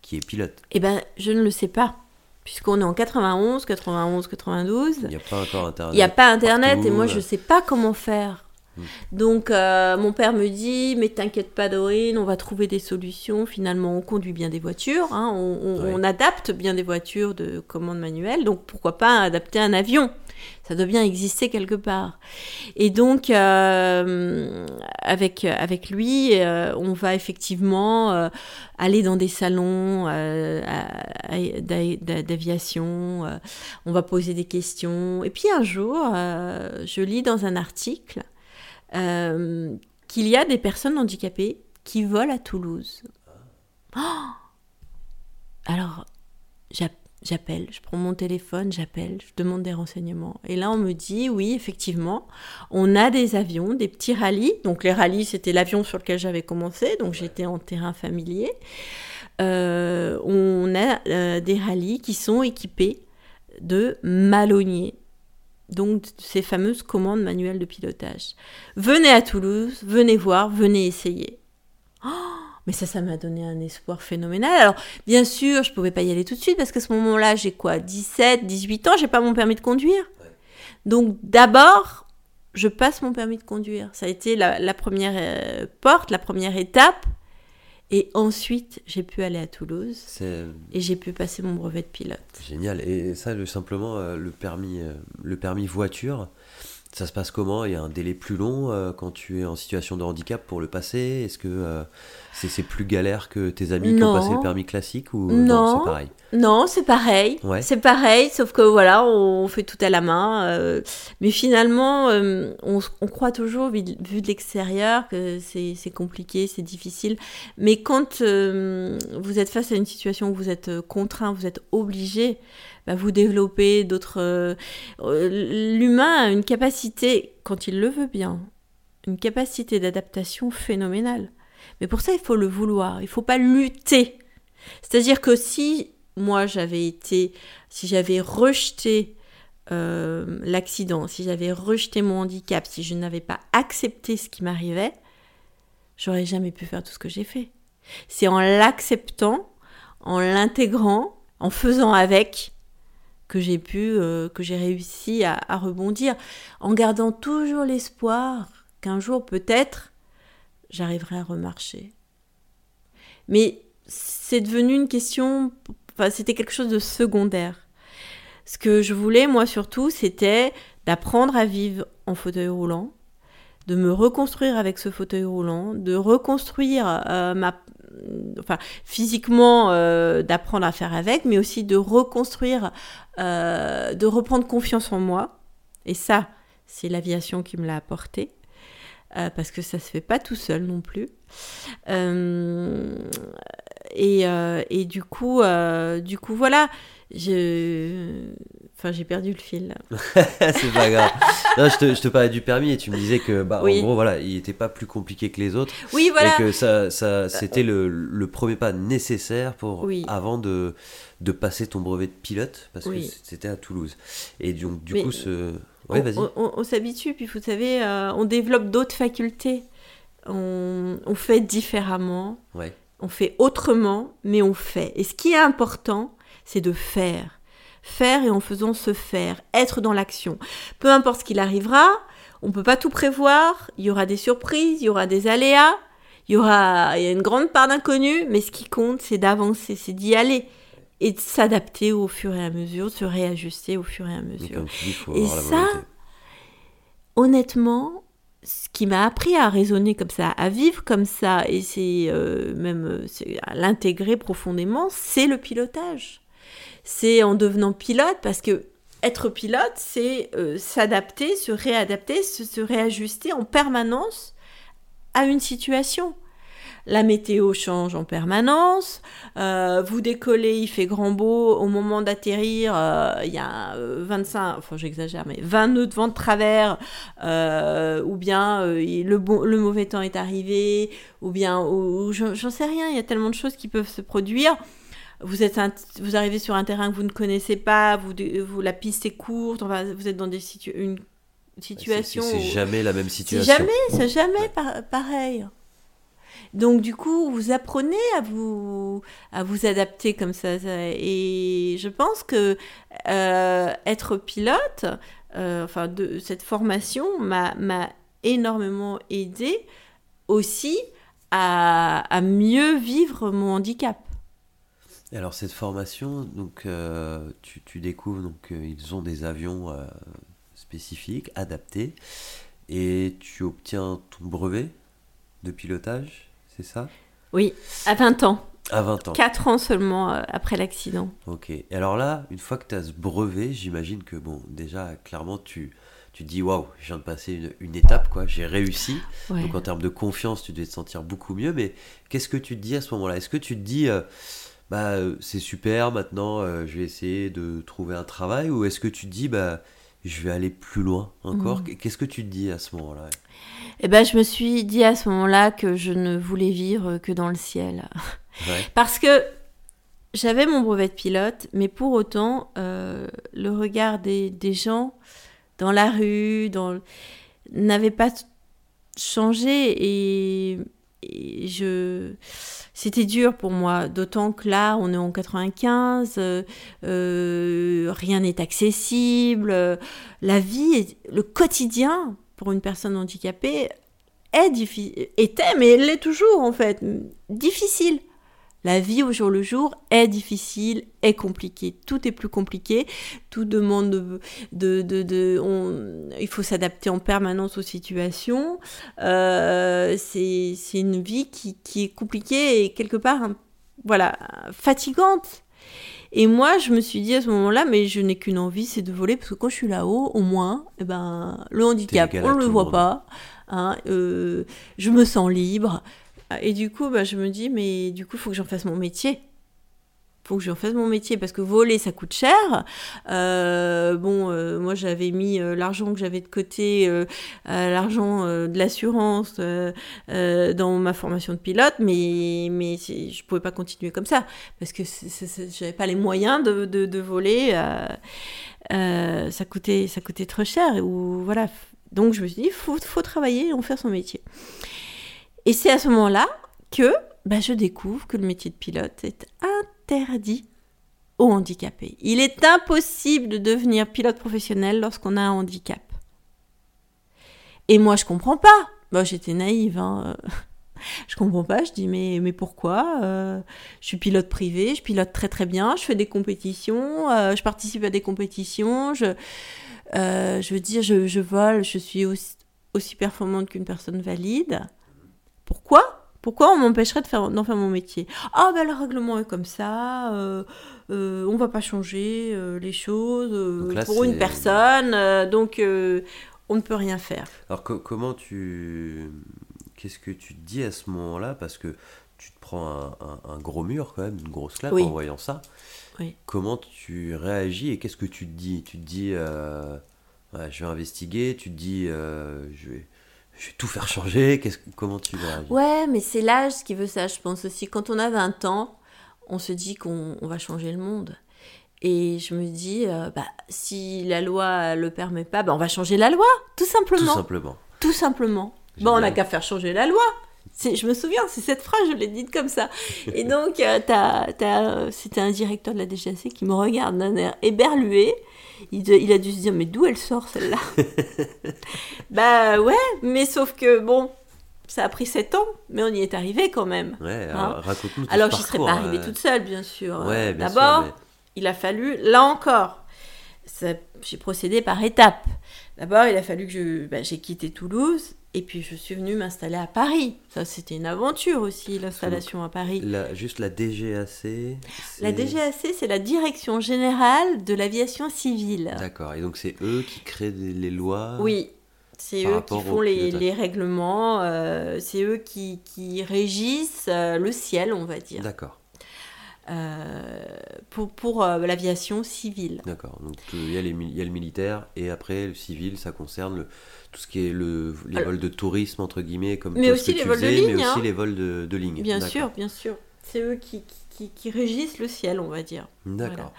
qui est pilote. Eh ben, je ne le sais pas. Puisqu'on est en 91, 91, 92. Il n'y a pas encore Internet. Il n'y a pas Internet et moi je euh. sais pas comment faire. Hmm. Donc euh, mon père me dit mais t'inquiète pas Dorine, on va trouver des solutions. Finalement on conduit bien des voitures, hein, on, on- Ouais. on adapte bien des voitures de commande manuelle, donc pourquoi pas adapter un avion? Ça doit bien exister quelque part. Et donc euh, avec avec lui, euh, on va effectivement aller dans des salons d'aviation. on va poser des questions. Et puis un jour, je lis dans un article euh, qu'il y a des personnes handicapées qui volent à Toulouse. Oh Alors, j'app- j'appelle, je prends mon téléphone, j'appelle, je demande des renseignements. Et là, on me dit, oui, effectivement, on a des avions, des petits rallyes. Donc les rallyes, c'était l'avion sur lequel j'avais commencé, donc j'étais en terrain familier. Euh, on a euh, des rallyes qui sont équipés de malonniers, donc ces fameuses commandes manuelles de pilotage. Venez à Toulouse, venez voir, venez essayer. Oh, mais ça, ça m'a donné un espoir phénoménal. Alors, bien sûr, je pouvais pas y aller tout de suite parce qu'à ce moment-là, j'ai quoi 17, 18 ans, j'ai pas mon permis de conduire. Donc, d'abord, je passe mon permis de conduire. Ça a été la, la première euh, porte, la première étape. Et ensuite, j'ai pu aller à Toulouse C'est et j'ai pu passer mon brevet de pilote. génial. Et ça, le, simplement, euh, le permis, euh, le permis voiture, ça se passe comment? Il y a un délai plus long euh, quand tu es en situation de handicap pour le passer? Est-ce que euh, c'est plus galère que tes amis qui ont passé le permis classique ou Non. c'est pareil? Non, c'est pareil. Ouais. C'est pareil, sauf que voilà, on fait tout à la main. euh, mais finalement, on, croit toujours, vu de, vu de l'extérieur, que c'est compliqué, c'est difficile. Mais quand vous êtes face à une situation où vous êtes contraint, vous êtes obligé, bah, vous développez d'autres. euh, euh, L'humain a une capacité, quand il le veut bien, une capacité d'adaptation phénoménale. Mais pour ça, il faut le vouloir. Il faut pas lutter. C'est-à-dire que si moi j'avais été, si j'avais rejeté euh, l'accident, si j'avais rejeté mon handicap, si je n'avais pas accepté ce qui m'arrivait, j'aurais jamais pu faire tout ce que j'ai fait. C'est en l'acceptant, en l'intégrant, en faisant avec que j'ai pu, euh, que j'ai réussi à, à rebondir, en gardant toujours l'espoir qu'un jour peut-être j'arriverai à remarcher. Mais c'est devenu une question, enfin, c'était quelque chose de secondaire. Ce que je voulais, moi surtout, c'était d'apprendre à vivre en fauteuil roulant, de me reconstruire avec ce fauteuil roulant, de reconstruire euh, ma, enfin, physiquement, euh, d'apprendre à faire avec, mais aussi de reconstruire, euh, de reprendre confiance en moi. Et ça, c'est l'aviation qui me l'a apporté. Parce que ça se fait pas tout seul non plus. Et, euh, et du coup, euh, du coup, voilà, je, enfin, j'ai perdu le fil. <laughs> c'est pas grave. Non, je, te, je te parlais du permis et tu me disais que, bah, Oui. en gros, voilà, il était pas plus compliqué que les autres Oui, voilà. et que ça, ça, c'était le, le premier pas nécessaire pour Oui. avant de, de passer ton brevet de pilote parce Oui. que c'était à Toulouse. Et donc, du Mais- coup, ce. Ouais, on, vas-y. on- on- on s'habitue, puis vous savez, euh, on développe d'autres facultés. On, on fait différemment, Ouais. On fait autrement, mais on fait. Et ce qui est important, c'est de faire. Faire et en faisant se faire, être dans l'action. Peu importe ce qu'il arrivera, on ne peut pas tout prévoir, il y aura des surprises, il y aura des aléas, il y aura il y a une grande part d'inconnu, mais ce qui compte, c'est d'avancer, c'est d'y aller et de s'adapter au fur et à mesure, de se réajuster au fur et à mesure. et ça, honnêtement, ce qui m'a appris à raisonner comme ça, à vivre comme ça, et c'est euh, même euh, à l'intégrer profondément, c'est le pilotage. C'est en devenant pilote, parce que être pilote, c'est euh, s'adapter, se réadapter, se, réajuster en permanence à une situation. La météo change en permanence. Euh, vous décollez, il fait grand beau. Au moment d'atterrir, euh, il y a 25, enfin j'exagère, mais 20 nœuds de vent de travers. ou bien le, bon, le mauvais temps est arrivé. Ou bien, j'en sais rien, il y a tellement de choses qui peuvent se produire vous êtes vous arrivez sur un terrain que vous ne connaissez pas, vous, vous la piste est courte, vous êtes dans des une situation. C'est jamais la même situation. jamais, c'est jamais pareil. Donc du coup, vous apprenez à vous adapter comme ça. Et je pense que euh, être pilote, euh, cette formation m'a énormément aidé aussi à, mieux vivre mon handicap alors cette formation, donc euh, tu, découvres donc ils ont des avions spécifiques, adaptés, et tu obtiens ton brevet de pilotage, c'est ça Oui, à 20 ans. À 20 ans. 4 ans seulement après l'accident. Ok. Et alors là, une fois que tu as ce brevet, j'imagine que bon, déjà clairement tu tu te dis waouh, je viens de passer une, étape quoi, j'ai réussi. Donc en termes de confiance, tu devais te sentir beaucoup mieux. Mais qu'est-ce que tu te dis à ce moment-là? Est-ce que tu te dis bah euh, c'est super, maintenant euh, je vais essayer de trouver un travail? Ou est-ce que tu te dis bah je vais aller plus loin encore mm. Qu'est-ce que tu te dis à ce moment-là? Eh ben je me suis dit à ce moment-là que je ne voulais vivre que dans le ciel. <laughs> Parce que j'avais mon brevet de pilote, mais pour autant, euh, le regard des, des, gens dans la rue dans... n'avait pas changé et, je c'était dur pour moi, d'autant que là, on est en 95, euh, euh, rien n'est accessible, la vie, le quotidien pour une personne handicapée est était, mais elle l'est toujours en fait, difficile. La vie au jour le jour est difficile, est compliquée. Tout est plus compliqué. Tout demande de, de, de, il faut s'adapter en permanence aux situations. Euh, c'est une vie qui, qui, est compliquée et quelque part, voilà, fatigante. Et moi, je me suis dit à ce moment-là, mais je n'ai qu'une envie, c'est de voler, parce que quand je suis là-haut, au moins, eh ben, le handicap, on ne le voit pas. Hein, euh, je me sens libre. Et du coup, bah, je me dis, mais du coup, il faut que j'en fasse mon métier. Il faut que j'en fasse mon métier parce que voler, ça coûte cher. Euh, bon, euh, moi, j'avais mis euh, l'argent que j'avais de côté, l'argent de l'assurance dans ma formation de pilote, mais, mais je pouvais pas continuer comme ça parce que je n'avais pas les moyens de, de, de voler. ça, coûtait, ça coûtait trop cher. Ou, voilà. Donc, je me suis dit, faut, faut travailler en faire son métier. Et c'est à ce moment-là que bah, je découvre que le métier de pilote est interdit aux handicapés. Il est impossible de devenir pilote professionnel lorsqu'on a un handicap. Et moi, je comprends pas. J'étais naïve. Hein. <laughs> Je comprends pas. Je dis mais mais pourquoi euh, Je suis pilote privé, je pilote très très bien, je fais des compétitions, euh, je participe à des compétitions, je euh, veux dire je, vole, je suis aussi performante qu'une personne valide. Pourquoi Pourquoi on m'empêcherait de faire, d'en faire mon métier? Ah ben le règlement est comme ça, euh, euh, on va pas changer euh, les choses pour une personne, donc on ne peut rien faire. Alors comment tu... Qu'est-ce que tu te dis à ce moment-là? Parce que tu te prends un, gros mur quand même, une grosse claque en voyant ça. Comment tu réagis et qu'est-ce que tu te dis? Tu te dis, je vais investiguer, tu te dis, je vais je vais tout faire changer. Qu'est-ce, comment tu vas Ouais, mais c'est l'âge qui veut ça, je pense aussi. Quand on a 20 ans, on se dit qu'on va changer le monde. Et je me dis, euh, bah, si la loi le permet pas, bah, on va changer la loi, tout simplement. Tout simplement. Tout simplement. Bon, on n'a qu'à faire changer la loi. Je me souviens, c'est cette phrase, je l'ai dite comme ça. <laughs> Et donc, euh, c'était un directeur de la DGAC qui me regarde d'un air éberlué. Il, il, a dû se dire, mais d'où elle sort celle-là <laughs> Bah ouais, mais sauf que, bon, ça a pris 7 ans, mais on y est arrivé quand même. Ouais, alors, hein. raconte-nous Alors, je ne serais pas arrivée toute seule, bien sûr. Ouais, D'abord, il a fallu, là encore, j'ai procédé par étapes. D'abord, il a fallu que bah, j'ai quitté Toulouse et puis je suis venue m'installer à Paris. Ça, c'était une aventure aussi, l'installation à Paris. La, juste la DGAC La DGAC, c'est la Direction Générale de l'Aviation Civile. D'accord, et donc c'est eux qui créent les lois Oui, c'est eux qui font les, règlements, euh, c'est eux qui, qui régissent euh, le ciel, on va dire. D'accord. Euh, pour, pour l'aviation civile. D'accord, donc il y, a les, il y, a le militaire et après le civil, ça concerne le, tout ce qui est le, les vols de tourisme, entre guillemets, comme mais aussi les vols de ligne. Mais aussi hein. les vols de, de ligne. Bien sûr, bien sûr. C'est eux qui, qui, régissent le ciel, on va dire. D'accord.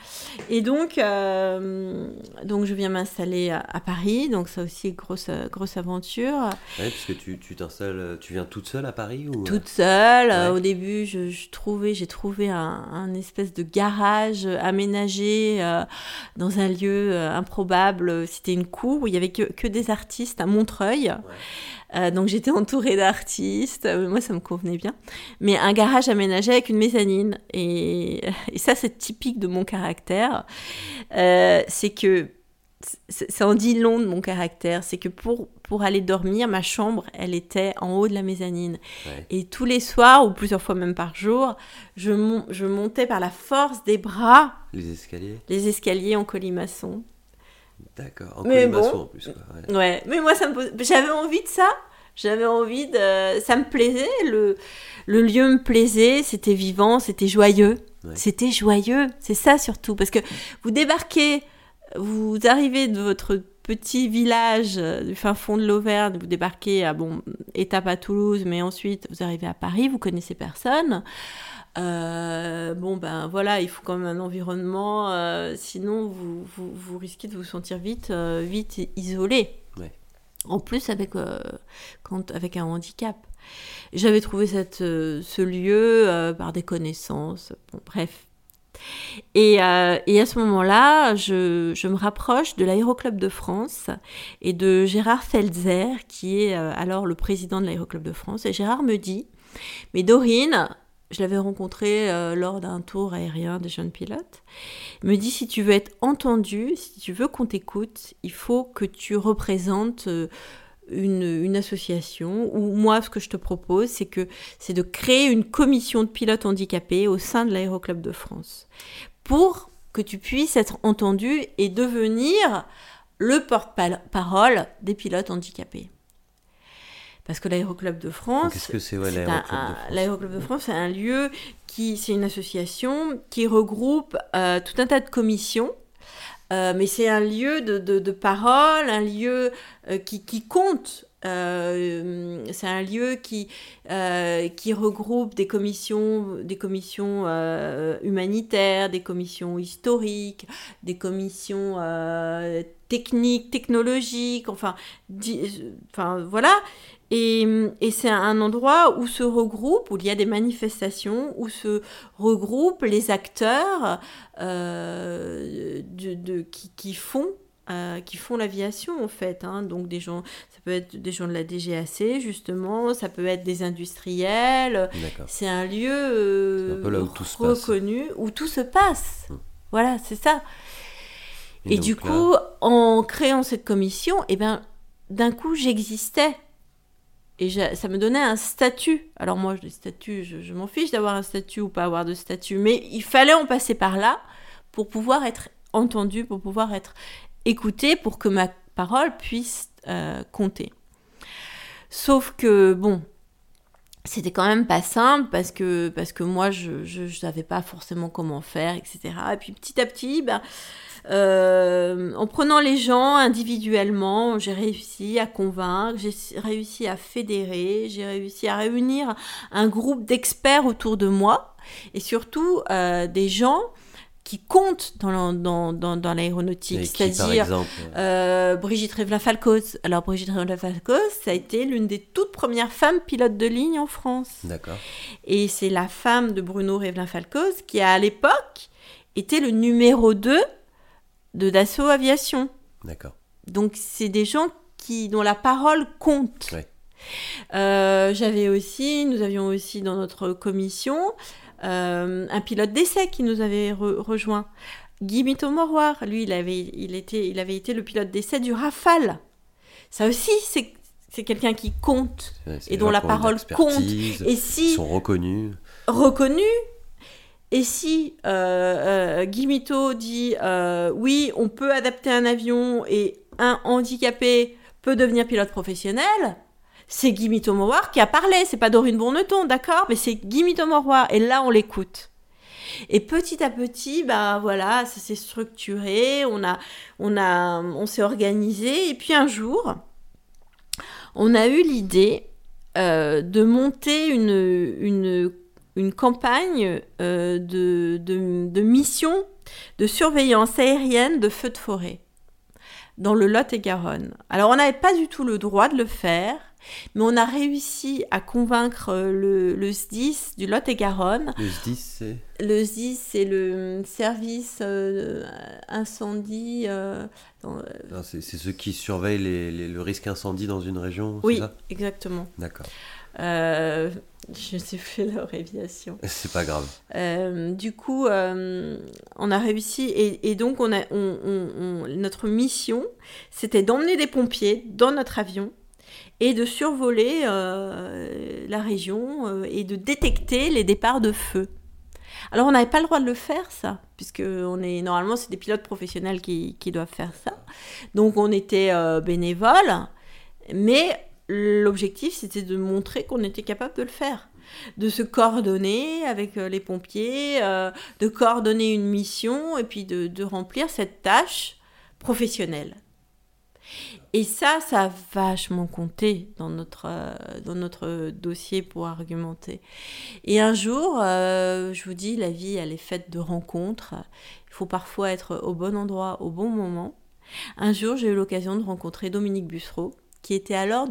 Et donc, euh, donc, je viens m'installer à, Paris, donc ça aussi, grosse, grosse aventure. Oui, puisque tu, tu t'installes, tu viens toute seule à Paris ou... Toute seule. Au début, je, trouvais, j'ai trouvé un, espèce de garage aménagé euh, dans un lieu euh, improbable. C'était une cour où il y avait que, que des artistes à Montreuil. Euh, donc j'étais entourée d'artistes, euh, moi ça me convenait bien. Mais un garage aménagé avec une mezzanine. Et, ça c'est typique de mon caractère. Euh, c'est que ça en dit long de mon caractère. C'est que pour, pour aller dormir, ma chambre, elle était en haut de la mezzanine. Et tous les soirs, ou plusieurs fois même par jour, je, je montais par la force des bras. Les escaliers Les escaliers en colimaçon. D'accord, en mais bon, en plus. ouais. mais moi, ça me j'avais envie de ça. J'avais envie de. Ça me plaisait, le, le lieu me plaisait, c'était vivant, c'était joyeux. C'était joyeux, c'est ça surtout. Parce que vous débarquez, vous arrivez de votre petit village euh, du fin fond de l'Auvergne, vous débarquez à, bon, étape à Toulouse, mais ensuite vous arrivez à Paris, vous connaissez personne. Euh, bon, ben voilà, il faut quand même un environnement, euh, sinon vous, vous, risquez de vous sentir vite, euh, vite isolé. En plus, avec, quand, avec un handicap. J'avais trouvé cette, ce lieu par des connaissances, bon, bref. Et, et à ce moment-là, je, je, me rapproche de l'Aéroclub de France et de Gérard Felzer, qui est alors le président de l'Aéroclub de France. Et Gérard me dit, mais Dorine, je l'avais rencontré euh, lors d'un tour aérien des jeunes pilotes. Il me dit si tu veux être entendu, si tu veux qu'on t'écoute, il faut que tu représentes euh, une, association. Ou moi, ce que je te propose, c'est que c'est de créer une commission de pilotes handicapés au sein de l'Aéroclub de France pour que tu puisses être entendu et devenir le porte-parole des pilotes handicapés. Parce que l'Aéroclub de France. Qu'est-ce que c'est l'Aéroclub de France L'Aéroclub de France, c'est un lieu qui. C'est une association qui regroupe euh, tout un tas de commissions. Euh, mais c'est un lieu de, de, parole, un lieu euh, qui, qui, compte. c'est un lieu qui, qui regroupe des commissions, des commissions humanitaires, des commissions historiques, des commissions techniques, technologiques, enfin, enfin voilà. Et, c'est un endroit où se regroupent, où il y a des manifestations, où se regroupent les acteurs euh, de, qui, font euh, qui font l'aviation en fait. Hein. Donc des gens, ça peut être des gens de la DGAC justement, ça peut être des industriels. C'est un lieu euh, reconnu où tout se passe. Hum. Voilà, c'est ça. Et, du coup, en créant cette commission, eh ben, d'un coup, j'existais. Et ça me donnait un statut. Alors moi, le statut, je, je m'en fiche d'avoir un statut ou pas avoir de statut, mais il fallait en passer par là pour pouvoir être entendu, pour pouvoir être écouté, pour que ma parole puisse euh, compter. Sauf que, bon, c'était quand même pas simple parce que, parce que moi, je ne savais pas forcément comment faire, etc. Et puis petit à petit, ben, euh, en prenant les gens individuellement, j'ai réussi à convaincre, j'ai réussi à fédérer, j'ai réussi à réunir un groupe d'experts autour de moi et surtout euh, des gens qui comptent dans, dans, dans, dans l'aéronautique, c'est-à-dire euh, Brigitte Révelin-Falcoz. Alors Brigitte Révelin-Falcoz, ça a été l'une des toutes premières femmes pilotes de ligne en France. D'accord. Et c'est la femme de Bruno Révelin-Falcoz qui a à l'époque été le numéro 2 de Dassault Aviation. D'accord. Donc c'est des gens qui dont la parole compte. Euh, j'avais aussi, nous avions aussi dans notre commission euh, un pilote d'essai qui nous avait rejoint. Guy Mito-Moroir, lui, il avait, il, était, il avait été le pilote d'essai du Rafale. Ça aussi, c'est quelqu'un qui compte et dont la parole compte. Et si ils sont reconnus. Reconnus. Et si euh, euh Guy Mito dit euh, oui, on peut adapter un avion et un handicapé peut devenir pilote professionnel, c'est Guy Mauroir qui a parlé, c'est pas Dorine Bourneton, d'accord Mais c'est Guy Mauroir, et là on l'écoute. Et petit à petit, bah voilà, ça s'est structuré, on a, on a, on s'est organisé, et puis un jour, on a eu l'idée euh, de monter une, une, campagne euh, de, de, de mission de surveillance aérienne de feux de forêt dans le Lot-et-Garonne. Alors on n'avait pas du tout le droit de le faire, mais on a réussi à convaincre euh, le, le SDIS du Lot-et-Garonne. Le SDIS, c'est Le SDIS, c'est le service euh, incendie. Euh, c'est ceux qui surveillent les, le risque incendie dans une région, Oui, ça? exactement. D'accord. je sais plus leur abréviation. <laughs> C'est pas grave. du coup, on a réussi et, et donc on a, on, on, notre mission, c'était d'emmener des pompiers dans notre avion et de survoler euh, la région euh, et de détecter les départs de feu. Alors on n'avait pas le droit de le faire ça, puisque on est normalement c'est des pilotes professionnels qui, doivent faire ça. Donc on était euh, bénévoles, mais l'objectif c'était de montrer qu'on était capable de le faire, de se coordonner avec les pompiers, de coordonner une mission et puis de remplir cette tâche professionnelle. Et ça, ça a vachement compté dans notre, euh, dans notre dossier pour argumenter. Et un jour, euh, je vous dis, la vie, elle est faite de rencontres. Il faut parfois être au bon endroit, au bon moment. Un jour, j'ai eu l'occasion de rencontrer Dominique Bussereau, qui était alors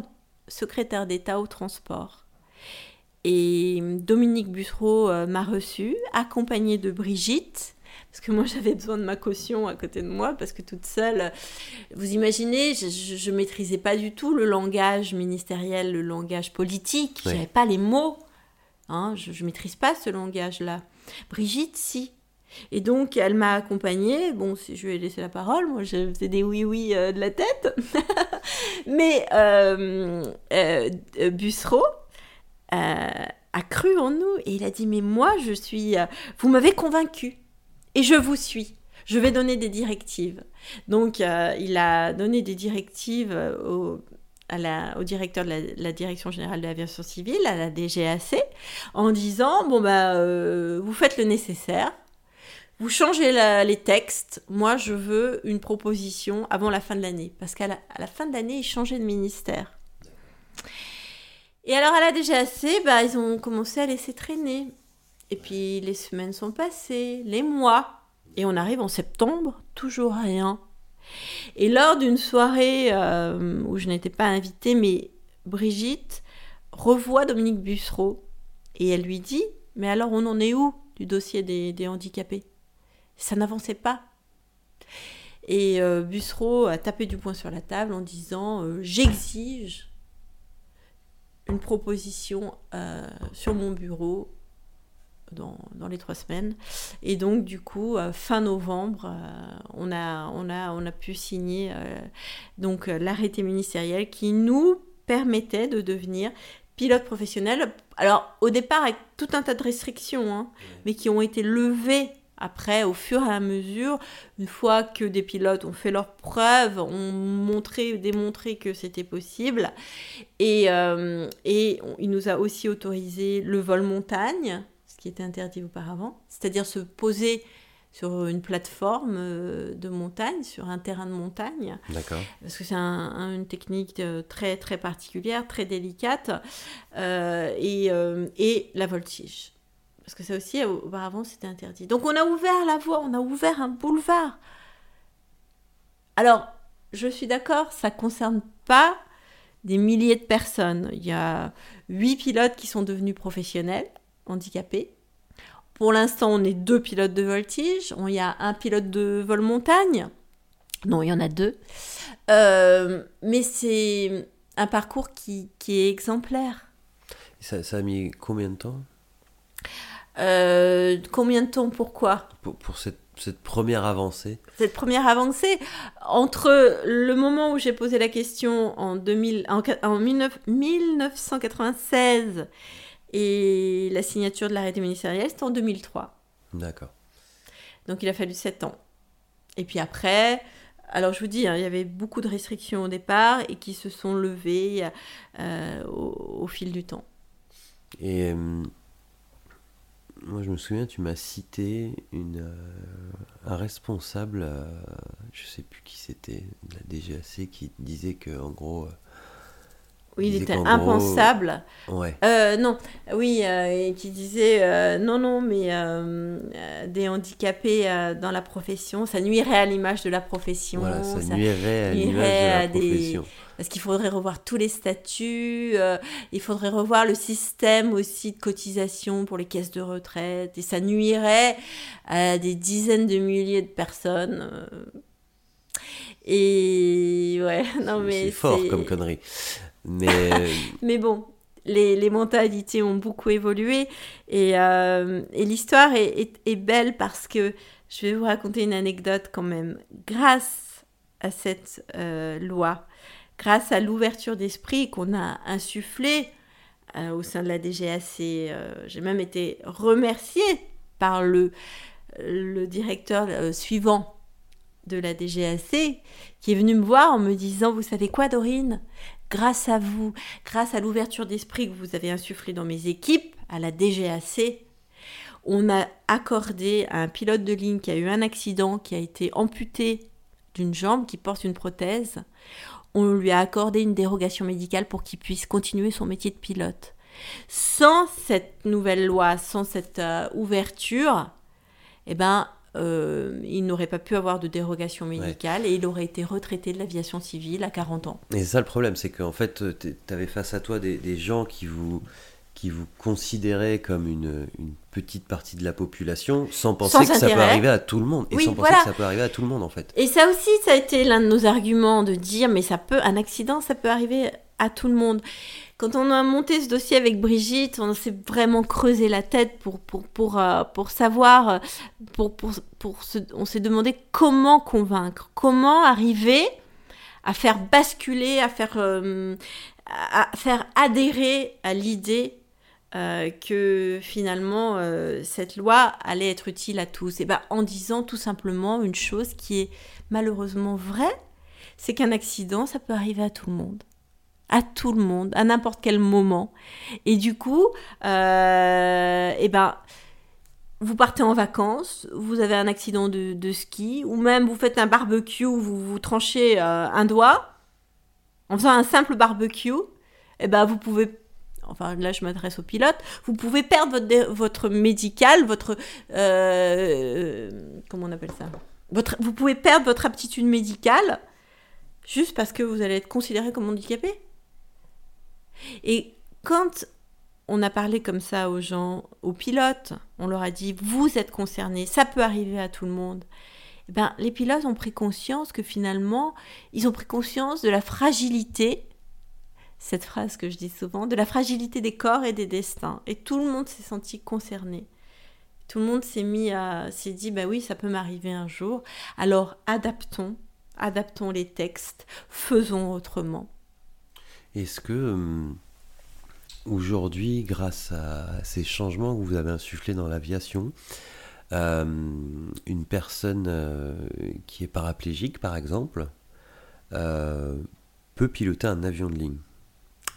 secrétaire d'État au transport. Et Dominique Bussereau euh, m'a reçu, accompagné de Brigitte, parce que moi <laughs> j'avais besoin de ma caution à côté de moi, parce que toute seule, vous imaginez, je ne maîtrisais pas du tout le langage ministériel, le langage politique, je n'avais pas les mots, hein, je ne maîtrise pas ce langage-là. Brigitte, si. Et donc, elle m'a accompagnée. Bon, si je lui ai laissé la parole, moi, je faisais des oui-oui euh, de la tête. <laughs> Mais euh, euh, Bussereau a cru en nous et il a dit Mais moi, je suis. vous m'avez convaincu et je vous suis. Je vais donner des directives. Donc, euh, il a donné des directives euh, au, directeur de la, Direction générale de l'aviation civile, à la DGAC, en disant bon bah euh, vous faites le nécessaire, vous changez les textes. Moi, je veux une proposition avant la fin de l'année, parce qu'à la, la, fin de l'année, il changeait de ministère. Et alors à la DGAC, bah, ils ont commencé à laisser traîner. Et puis les semaines sont passées, les mois, et on arrive en septembre, toujours rien. Et lors d'une soirée euh, où je n'étais pas invitée, mais Brigitte revoit Dominique Bussereau et elle lui dit Mais alors on en est où du dossier des, handicapés? Ça n'avançait pas. Et euh, Bussereau a tapé du poing sur la table en disant euh, J'exige une proposition sur mon bureau dans, dans, les trois semaines. Et donc, du coup, euh, fin novembre, euh, on, a, on, a, on a pu signer euh, donc l'arrêté ministériel qui nous permettait de devenir pilote professionnel. Alors, au départ, avec tout un tas de restrictions, hein, mais qui ont été levées après, au fur et à mesure, une fois que des pilotes ont fait leurs preuves, ont montré, démontré que c'était possible, et, et il nous a aussi autorisé le vol montagne, qui était interdit auparavant, c'est-à-dire se poser sur une plateforme euh, de montagne, sur un terrain de montagne. D'accord. Parce que c'est une technique euh, très, très particulière, très délicate. Euh, et, et, la voltige. Parce que ça aussi, auparavant, c'était interdit. Donc on a ouvert la voie, on a ouvert un boulevard. Alors, je suis d'accord, ça ne concerne pas des milliers de personnes. Il y a huit pilotes qui sont devenus professionnels, handicapés. Pour l'instant, on est deux pilotes de voltige. Il y a un pilote de vol montagne. Non, il y en a deux. Euh, mais c'est un parcours qui, est exemplaire. Ça, a mis combien de temps? Euh, Combien de temps? Pourquoi? Pour, cette, première avancée Cette première avancée, entre le moment où j'ai posé la question en, 2000, en, en 1996 et la signature de l'arrêté ministériel, c'était en 2003. D'accord. Donc il a fallu 7 ans. Et puis après, alors je vous dis, hein, il y avait beaucoup de restrictions au départ et qui se sont levées euh, au, fil du temps. Et euh, moi je me souviens, tu m'as cité une, euh, un responsable, je sais plus qui c'était, de la DGAC, qui disait que en gros oui, il était impensable. Ouais. Euh, non, oui, euh, qui disait euh, non, non, mais des handicapés dans la profession, ça nuirait à l'image de la profession. Voilà, ça, nuirait à l'image de la profession. Parce qu'il faudrait revoir tous les statuts, il faudrait revoir le système aussi de cotisation pour les caisses de retraite, et ça nuirait à des dizaines de milliers de personnes. Et ouais, <laughs> non mais c'est fort comme connerie. <laughs> Mais, bon, les, mentalités ont beaucoup évolué et, euh, l'histoire est, belle parce que je vais vous raconter une anecdote quand même. Grâce à cette euh, loi, grâce à l'ouverture d'esprit qu'on a insufflée euh, au sein de la DGAC, j'ai même été remerciée par le directeur suivant de la DGAC qui est venu me voir en me disant, vous savez quoi Dorine? Grâce à vous, grâce à l'ouverture d'esprit que vous avez insufflé dans mes équipes, à la DGAC, on a accordé à un pilote de ligne qui a eu un accident, qui a été amputé d'une jambe, qui porte une prothèse, on lui a accordé une dérogation médicale pour qu'il puisse continuer son métier de pilote. Sans cette nouvelle loi, sans cette euh, ouverture, eh ben, euh, il n'aurait pas pu avoir de dérogation médicale et il aurait été retraité de l'aviation civile à 40 ans. Et c'est ça le problème, c'est qu'en fait, tu avais face à toi des, gens qui vous, qui vous considéraient comme une, une, petite partie de la population sans penser que ça peut arriver à tout le monde. Et sans penser que ça peut arriver à tout le monde en fait. Et ça aussi, ça a été l'un de nos arguments de dire, mais ça peut, un accident, ça peut arriver à tout le monde quand on a monté ce dossier avec Brigitte, on s'est vraiment creusé la tête pour, pour, pour, euh, pour savoir, pour, pour, pour on s'est demandé comment convaincre, comment arriver à faire basculer, à faire, euh, à faire adhérer à l'idée euh, que finalement cette loi allait être utile à tous. Et ben, en disant tout simplement une chose qui est malheureusement vraie, c'est qu'un accident, ça peut arriver à tout le monde à tout le monde, à n'importe quel moment. Et du coup, euh, eh ben, vous partez en vacances, vous avez un accident de, ski, ou même vous faites un barbecue, vous vous tranchez euh, un doigt, en faisant un simple barbecue, eh ben, vous pouvez enfin là je m'adresse au pilote, vous pouvez perdre votre, votre médical, votre... Euh, comment on appelle ça? Votre, Vous pouvez perdre votre aptitude médicale juste parce que vous allez être considéré comme handicapé. Et quand on a parlé comme ça aux gens, aux pilotes, on leur a dit vous êtes concernés, ça peut arriver à tout le monde. Eh ben, les pilotes ont pris conscience que finalement, ils ont pris conscience de la fragilité, cette phrase que je dis souvent, de la fragilité des corps et des destins. Et tout le monde s'est senti concerné. Tout le monde s'est mis à, s'est dit, bah oui, ça peut m'arriver un jour. Alors adaptons, adaptons les textes, faisons autrement. Est-ce que hum, aujourd'hui, grâce à ces changements que vous avez insufflés dans l'aviation, hum, une personne euh, qui est paraplégique, par exemple, euh, peut piloter un avion de ligne?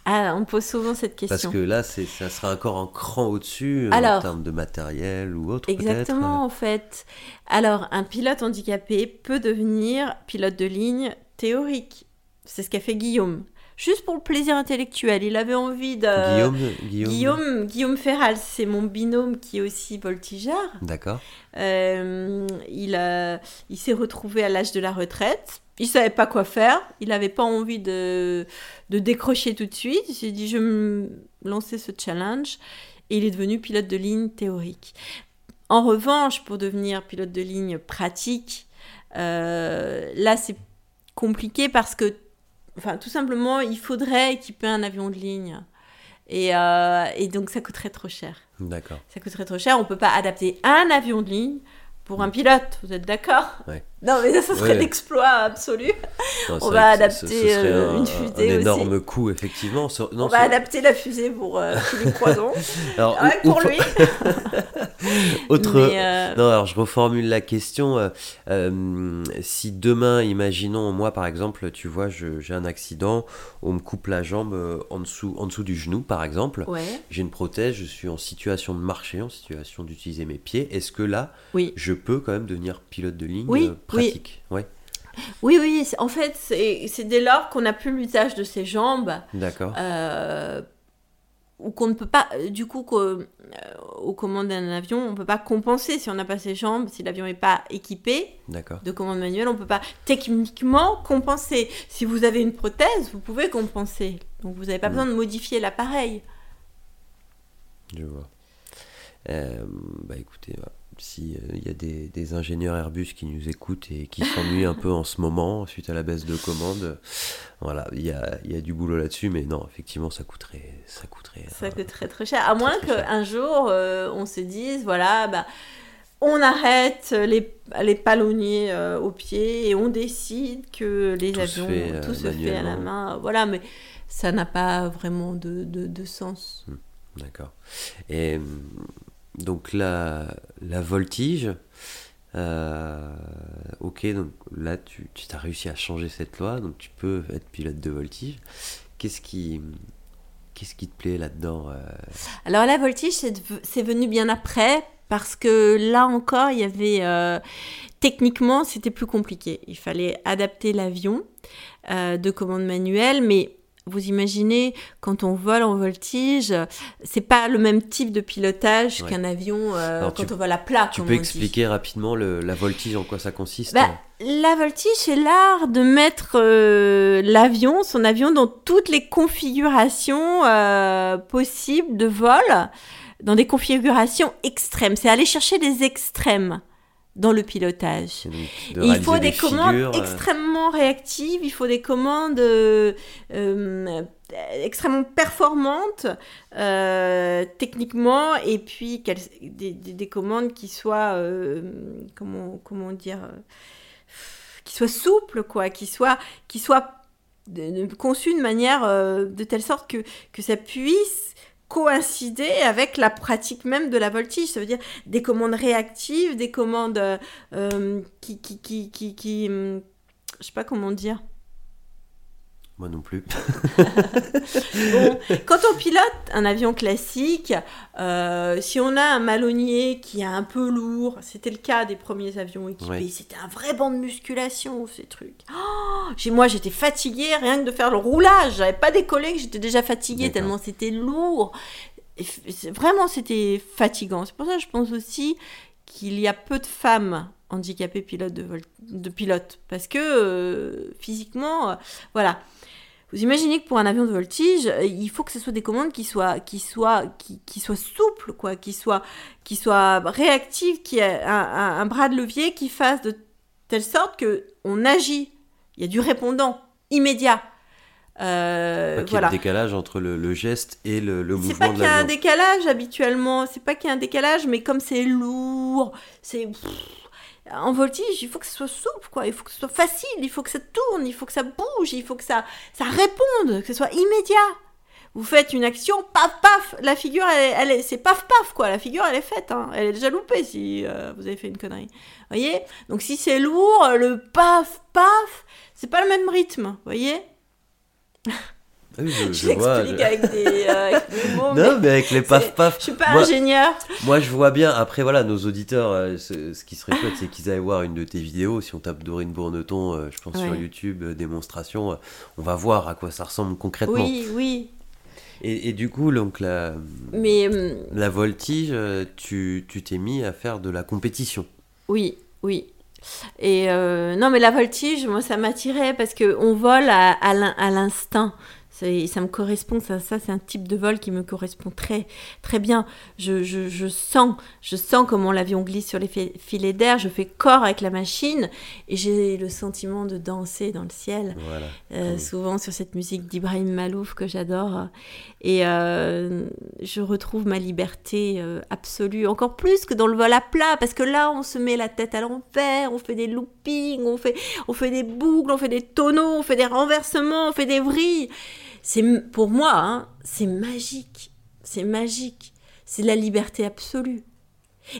Ah, on pose souvent cette question. Parce que là, ça sera encore un cran au-dessus en termes de matériel ou autre. Exactement, en fait. Alors, un pilote handicapé peut devenir pilote de ligne théorique. C'est ce qu'a fait Guillaume juste pour le plaisir intellectuel. Il avait envie de. Guillaume, Guillaume. Guillaume, Guillaume Ferral, c'est mon binôme qui est aussi voltigeur. D'accord. Euh, il a- il s'est retrouvé à l'âge de la retraite. Il savait pas quoi faire. Il n'avait pas envie de, de décrocher tout de suite. Il s'est dit, je vais me lancer ce challenge. Et il est devenu pilote de ligne théorique. En revanche, pour devenir pilote de ligne pratique, euh, là, c'est compliqué parce que, enfin, tout simplement, il faudrait équiper un avion de ligne. Et, euh, et donc, ça coûterait trop cher. D'accord. Ça coûterait trop cher. On peut pas adapter un avion de ligne pour un pilote. Vous êtes d'accord? Ouais. Non, mais ça, serait Ouais. l'exploit absolu. Non, On va ce- adapter, ce euh, un, une fusée un aussi. énorme coût, effectivement. Sur- non, On va adapter la fusée pour euh, <laughs> Philippe Croison. alors, Ouais, ou- pour ou- lui. <laughs> Autre, euh, Non, alors je reformule la question. euh, euh, si demain, imaginons, moi par exemple, tu vois, j'ai un accident, on me coupe la jambe en dessous, en dessous du genou, par exemple. Ouais. J'ai une prothèse, je suis en situation de marcher, en situation d'utiliser mes pieds. Est-ce que là, Oui. je peux quand même devenir pilote de ligne Oui, pratique Ouais, Oui, oui. En fait, c'est dès lors qu'on n'a plus l'usage de ses jambes. d'accord. euh, ou qu'on ne peut pas, euh, du coup, qu'au- euh, aux commandes d'un avion, on ne peut pas compenser si on n'a pas ses jambes, si l'avion n'est pas équipé. D'accord. de commande manuelle, on peut pas techniquement compenser. Si vous avez une prothèse, vous pouvez compenser. Donc vous n'avez pas Mm. besoin de modifier l'appareil. Je vois. Euh, bah écoutez. Si il y a des, des ingénieurs Airbus qui nous écoutent et qui s'ennuient un peu en ce moment suite à la baisse de commande, euh, voilà, il y a, y a du boulot là-dessus, mais non, effectivement, ça coûterait, ça coûterait. Ça euh, coûte très très cher. À moins très qu'un jour, euh, on se dise, voilà, bah, on arrête les, les palonniers euh, au pied et on décide que les Tout se avions, fait, euh, tout se fait à la main. Voilà, mais ça n'a pas vraiment de, de, de sens. D'accord. Et hum, donc la, la voltige, euh, ok, donc là tu, tu as réussi à changer cette loi, donc tu peux être pilote de voltige. Qu'est-ce qui, qu'est-ce qui te plaît là-dedans euh, Alors la voltige, c'est venu bien après parce que là encore, il y avait euh, techniquement, c'était plus compliqué. Il fallait adapter l'avion de commande manuelle, mais vous imaginez quand on vole en voltige, c'est pas le même type de pilotage Ouais. qu'un avion euh, Alors, quand tu- on vole à plat. Tu peux dit. expliquer rapidement le- la voltige, en quoi ça consiste Bah, La voltige, c'est l'art de mettre euh, l'avion, son avion, dans toutes les configurations euh, possibles de vol, dans des configurations extrêmes. C'est aller chercher des extrêmes dans le pilotage. De il faut des, commandes figures, euh, extrêmement réactives, il faut des commandes euh, euh, extrêmement performantes techniquement, et puis des, des- des commandes qui soient, comment, comment dire, qui soient souples, quoi, qui soient, qui soient conçues de manière de telle sorte que, que ça puisse coïncider avec la pratique même de la voltige. Ça veut dire des commandes réactives, des commandes euh, euh, qui, qui, qui, qui, qui, hum, je sais pas comment dire. Moi non plus. Bon, quand on pilote un avion classique, euh, si on a un malonnier qui est un peu lourd, c'était le cas des premiers avions équipés, Ouais. c'était un vrai banc de musculation, ces trucs. Oh, moi, j'étais fatiguée rien que de faire le roulage. J'avais pas décollé que j'étais déjà fatiguée tellement c'était lourd. Vraiment, c'était fatigant. C'est pour ça que je pense aussi qu'il y a peu de femmes handicapées pilotes de, vol- de pilotes parce que euh, physiquement, euh, voilà. Vous imaginez que pour un avion de voltige, euh, il faut que ce soit des commandes qui soient, qui soient, qui, soient souples, quoi, qui soient, qui soient réactives, qui aient un bras de levier qui fasse de telle sorte que on agit. Il y a du répondant immédiat. Euh, Pas qu'il y voilà. de décalage entre le, le geste et le, le C'est mouvement pas de qu'il y a un décalage habituellement, c'est pas qu'il y a un décalage, mais comme c'est lourd, c'est. En voltige, il faut que ce soit souple, quoi. Il faut que ce soit facile, il faut que ça tourne, il faut que ça bouge, il faut que ça, ça réponde, que ce soit immédiat. Vous faites une action, paf, paf, la figure, elle, est- elle est, c'est paf, paf, quoi. La figure, elle est faite, hein. Elle est déjà loupée si euh, vous avez fait une connerie. voyez? Donc si c'est lourd, le paf, paf, c'est pas le même rythme, voyez? Oui, je, <laughs> Je je vois. l'explique avec des, euh, avec des mots, <laughs> Non, mais avec les paf paf. je suis pas Moi- ingénieur. Moi, je vois bien. Après, voilà, nos auditeurs, euh, ce, ce qui serait chouette, c'est qu'ils aillent voir une de tes vidéos. Si on tape Dorine Bourneton, euh, je pense sur. YouTube, démonstration, on va voir à quoi ça ressemble concrètement. Oui, oui. Et, et du coup, donc, la, Mais la voltige, tu t'es mis à faire de la compétition. oui, oui. Et euh, non, mais la voltige, moi, ça m'attirait parce que on vole à, à l'instinct. Ça me correspond, ça, ça c'est un type de vol qui me correspond très, très bien. Je, je, je sens, je sens comment l'avion glisse sur les fi- filets d'air, je fais corps avec la machine et j'ai le sentiment de danser dans le ciel. Voilà. Euh, Mm. souvent sur cette musique d'Ibrahim Malouf que j'adore. Et euh, je retrouve ma liberté euh, absolue, encore plus que dans le vol à plat, parce que là, on se met la tête à l'envers, on fait des loopings, on fait, on fait des boucles, on fait des tonneaux, on fait des renversements, on fait des vrilles. C'est pour moi, hein, c'est magique, c'est magique, c'est la liberté absolue.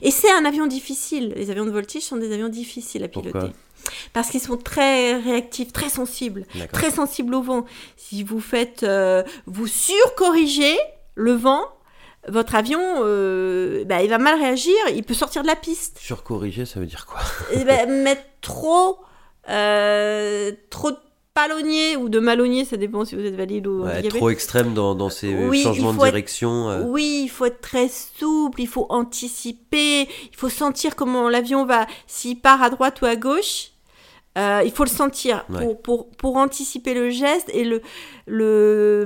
Et c'est un avion difficile. Les avions de voltige sont des avions difficiles à piloter. Pourquoi? Parce qu'ils sont très réactifs, très sensibles très sensible au vent. Si vous faites, euh, vous surcorrigez le vent, votre avion, euh, bah, il va mal réagir, il peut sortir de la piste. Surcorriger, ça veut dire quoi? Et bah, mettre trop, euh, trop de palonniers ou de malonniers, ça dépend si vous êtes valide ou Ouais. Trop extrême dans, dans ces Oui, changements de être- direction. euh, Oui, il faut être très souple, il faut anticiper, il faut sentir comment l'avion va, s'il part à droite ou à gauche. euh, il faut le sentir Ouais. pour, pour, pour anticiper le geste et le, le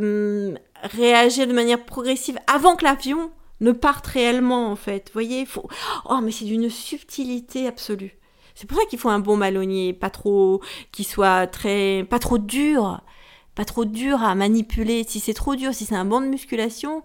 hum, réagir de manière progressive avant que l'avion ne parte réellement en fait. Vous voyez, faut... Oh, mais c'est d'une subtilité absolue. C'est pour ça qu'il faut un bon malonnier, pas trop, qui soit très, pas trop dur, pas trop dur à manipuler. Si c'est trop dur, si c'est un banc de musculation,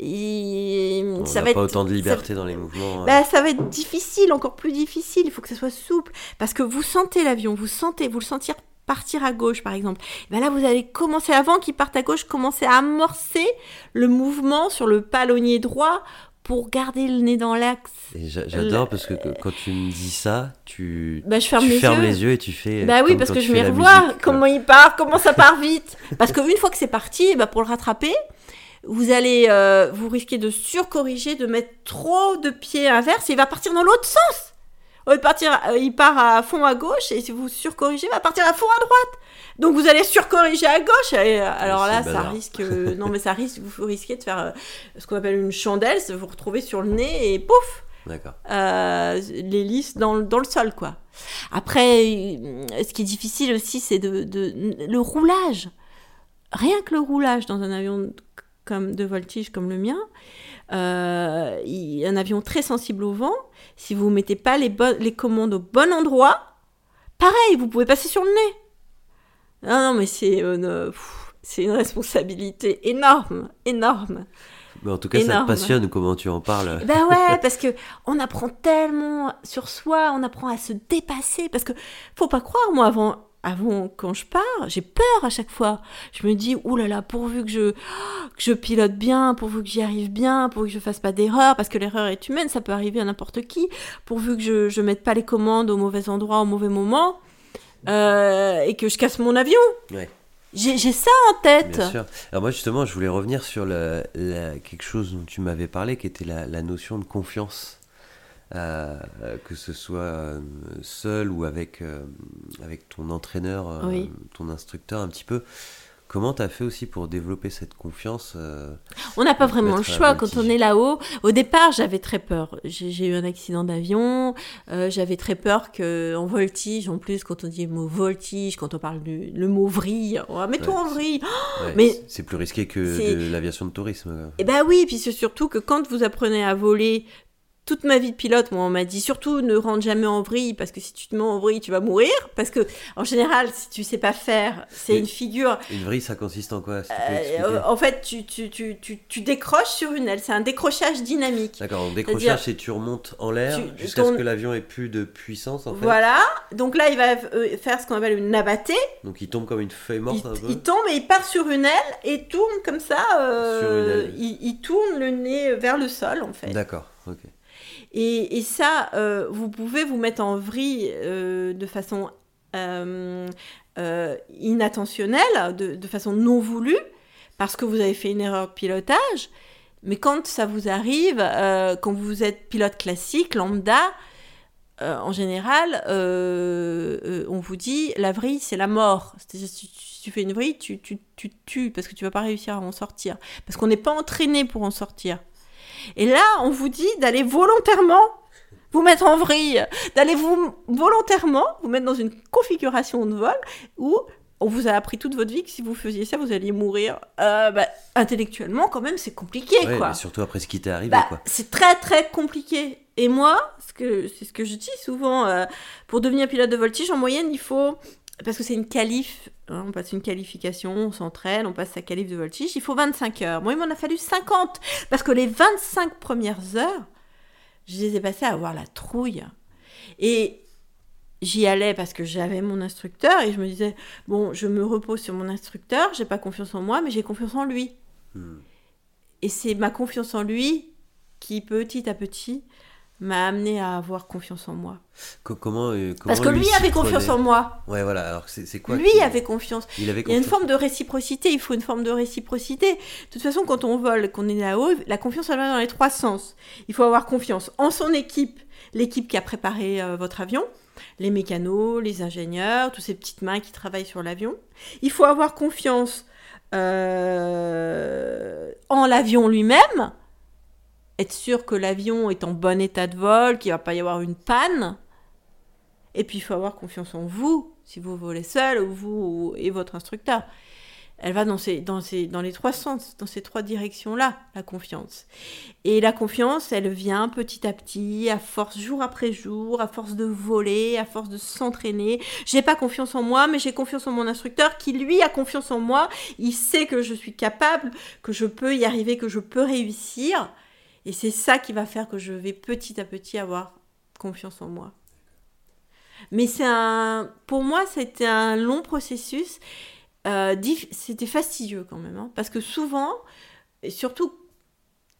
on ça va pas être, autant de ça- liberté dans les mouvements. euh. bah, ça va être difficile, encore plus difficile. Il faut que ça soit souple. Parce que vous sentez l'avion, vous sentez, vous le sentir partir à gauche, par exemple. Ben là, vous allez commencer, avant qu'il parte à gauche, commencer à amorcer le mouvement sur le palonnier droit pour garder le nez dans l'axe. J'adore parce que quand tu me dis ça, tu, Bah, je ferme tu les fermes yeux. les yeux et tu fais. Bah oui, parce que je musique, quoi. comment il part, comment ça part vite. Parce qu'une fois que c'est parti, bah pour le rattraper, vous allez, euh, vous risquez de surcorriger, de mettre trop de pieds inverses, et il va partir dans l'autre sens. Au lieu de partir, euh, il part à fond à gauche, et si vous surcorrigez, il va partir à fond à droite. Donc vous allez surcorriger à gauche. Et, euh, alors là, ça risque, euh, non mais ça risque, vous risquez de faire ce qu'on appelle une chandelle, c'est vous retrouver sur le nez et pouf, D'accord. l'hélice dans, le- dans le sol, quoi. Après, ce qui est difficile aussi, c'est de, de- le roulage. Rien que le roulage dans un avion comme de voltige comme le mien, euh, il- un avion très sensible au vent, si vous mettez pas les, bonnes- les commandes au bon endroit, pareil, vous pouvez passer sur le nez. Non, non, mais c'est une, c'est une responsabilité énorme, énorme. Mais en tout cas, ça te passionne comment tu en parles. Ben ouais, <laughs> parce que on apprend tellement sur soi, on apprend à se dépasser. Parce que faut pas croire, moi, avant, avant quand je pars, j'ai peur à chaque fois. Je me dis, oulala, là là, pourvu que je, que je pilote bien, pourvu que j'y arrive bien, pourvu que je fasse pas d'erreur, parce que l'erreur est humaine, ça peut arriver à n'importe qui. Pourvu que je, je mette pas les commandes au mauvais endroit, au mauvais moment, euh, et que je casse mon avion. Ouais. J'ai j'ai ça en tête. Bien sûr. Alors moi justement, je voulais revenir sur la- la- quelque chose dont tu m'avais parlé, qui était la, la notion de confiance. Euh, que ce soit euh, seul ou avec, euh, avec ton entraîneur, euh, Oui. ton instructeur un petit peu. Comment tu as fait aussi pour développer cette confiance On n'a pas vraiment le choix quand on est là-haut. Au départ, j'avais très peur. J'ai eu un accident d'avion. j'avais très peur que en voltige, en plus, quand on dit le mot voltige, quand on parle du le mot vrille, on va mettre Ouais, en vrille. ouais, <gasps> Mais c'est- plus risqué que l'aviation de tourisme. Et ben oui, puis c'est surtout que quand vous apprenez à voler, toute ma vie de pilote, moi, on m'a dit surtout ne rentre jamais en vrille parce que si tu te mets en vrille, tu vas mourir. Parce que en général, si tu sais pas faire, c'est une figure. Une vrille, ça consiste en quoi? Si Euh, expliquer? en fait, tu, tu, tu, tu, tu décroches sur une aile. C'est un décrochage dynamique. D'accord, C'est-à-dire- décrochage, c'est tu remontes en l'air jusqu'à ton- ce que l'avion ait plus de puissance en fait? Voilà. Donc là, il va euh, faire ce qu'on appelle une nabatée. Donc il tombe comme une feuille morte il, un peu? il tombe et il part sur une aile et tourne comme ça. euh, Sur une aile. Il, il tourne le nez vers le sol, en fait. D'accord. Et, ça, euh, vous pouvez vous mettre en vrille euh, de façon euh, inattentionnelle, de, façon non voulue, parce que vous avez fait une erreur de pilotage. Mais quand ça vous arrive, quand vous êtes pilote classique, lambda, en général, on vous dit la vrille, c'est la mort. C'est-à-dire, si tu fais une vrille, tu, tu, tu tues parce que tu vas pas réussir à en sortir. Parce qu'on n'est pas entraîné pour en sortir. Et là, on vous dit d'aller volontairement vous mettre en vrille, d'aller vous volontairement vous mettre dans une configuration de vol où on vous a appris toute votre vie que si vous faisiez ça, vous alliez mourir. Euh, bah, intellectuellement, quand même, c'est compliqué, quoi. surtout après ce qui t'est arrivé, bah, quoi. C'est très, très compliqué. Et moi, c'est ce que je dis souvent, euh, pour devenir pilote de voltige, en moyenne, il faut... Parce que c'est une qualif, on passe une qualification, on s'entraîne, on passe sa qualif de voltige, il faut 25 heures. Moi, il m'en a fallu 50. Parce que les 25 premières heures, je les ai passées à avoir la trouille. Et j'y allais parce que j'avais mon instructeur et je me disais bon je me repose sur mon instructeur j'ai pas confiance en moi mais j'ai confiance en lui hmm. et c'est ma confiance en lui qui petit à petit m'a amené à avoir confiance en moi. Comment, euh, parce que lui, avait confiance en moi. Ouais voilà alors c'est quoi lui avait confiance. Il, avait y a une forme de réciprocité il faut une forme de réciprocité. De toute façon quand on vole qu'on est là-haut la confiance elle va dans les trois sens. Il faut avoir confiance en son équipe l'équipe qui a préparé euh, votre avion les mécanos, les ingénieurs, toutes ces petites mains qui travaillent sur l'avion. Il faut avoir confiance euh, en l'avion lui-même, être sûr que l'avion est en bon état de vol, qu'il ne va pas y avoir une panne. Et puis il faut avoir confiance en vous, si vous volez seul, ou vous et votre instructeur elle va dans, ces, dans, ces, dans les trois sens, dans ces trois directions-là, la confiance. Et la confiance, elle vient petit à petit, à force, jour après jour, à force de voler, à force de s'entraîner. J'ai pas confiance en moi, mais j'ai confiance en mon instructeur qui, lui, a confiance en moi. Il sait que je suis capable, que je peux y arriver, que je peux réussir. Et c'est ça qui va faire que je vais petit à petit avoir confiance en moi. Mais c'est un, pour moi, c'était un long processus euh, c'était fastidieux quand même, hein, parce que souvent, et surtout,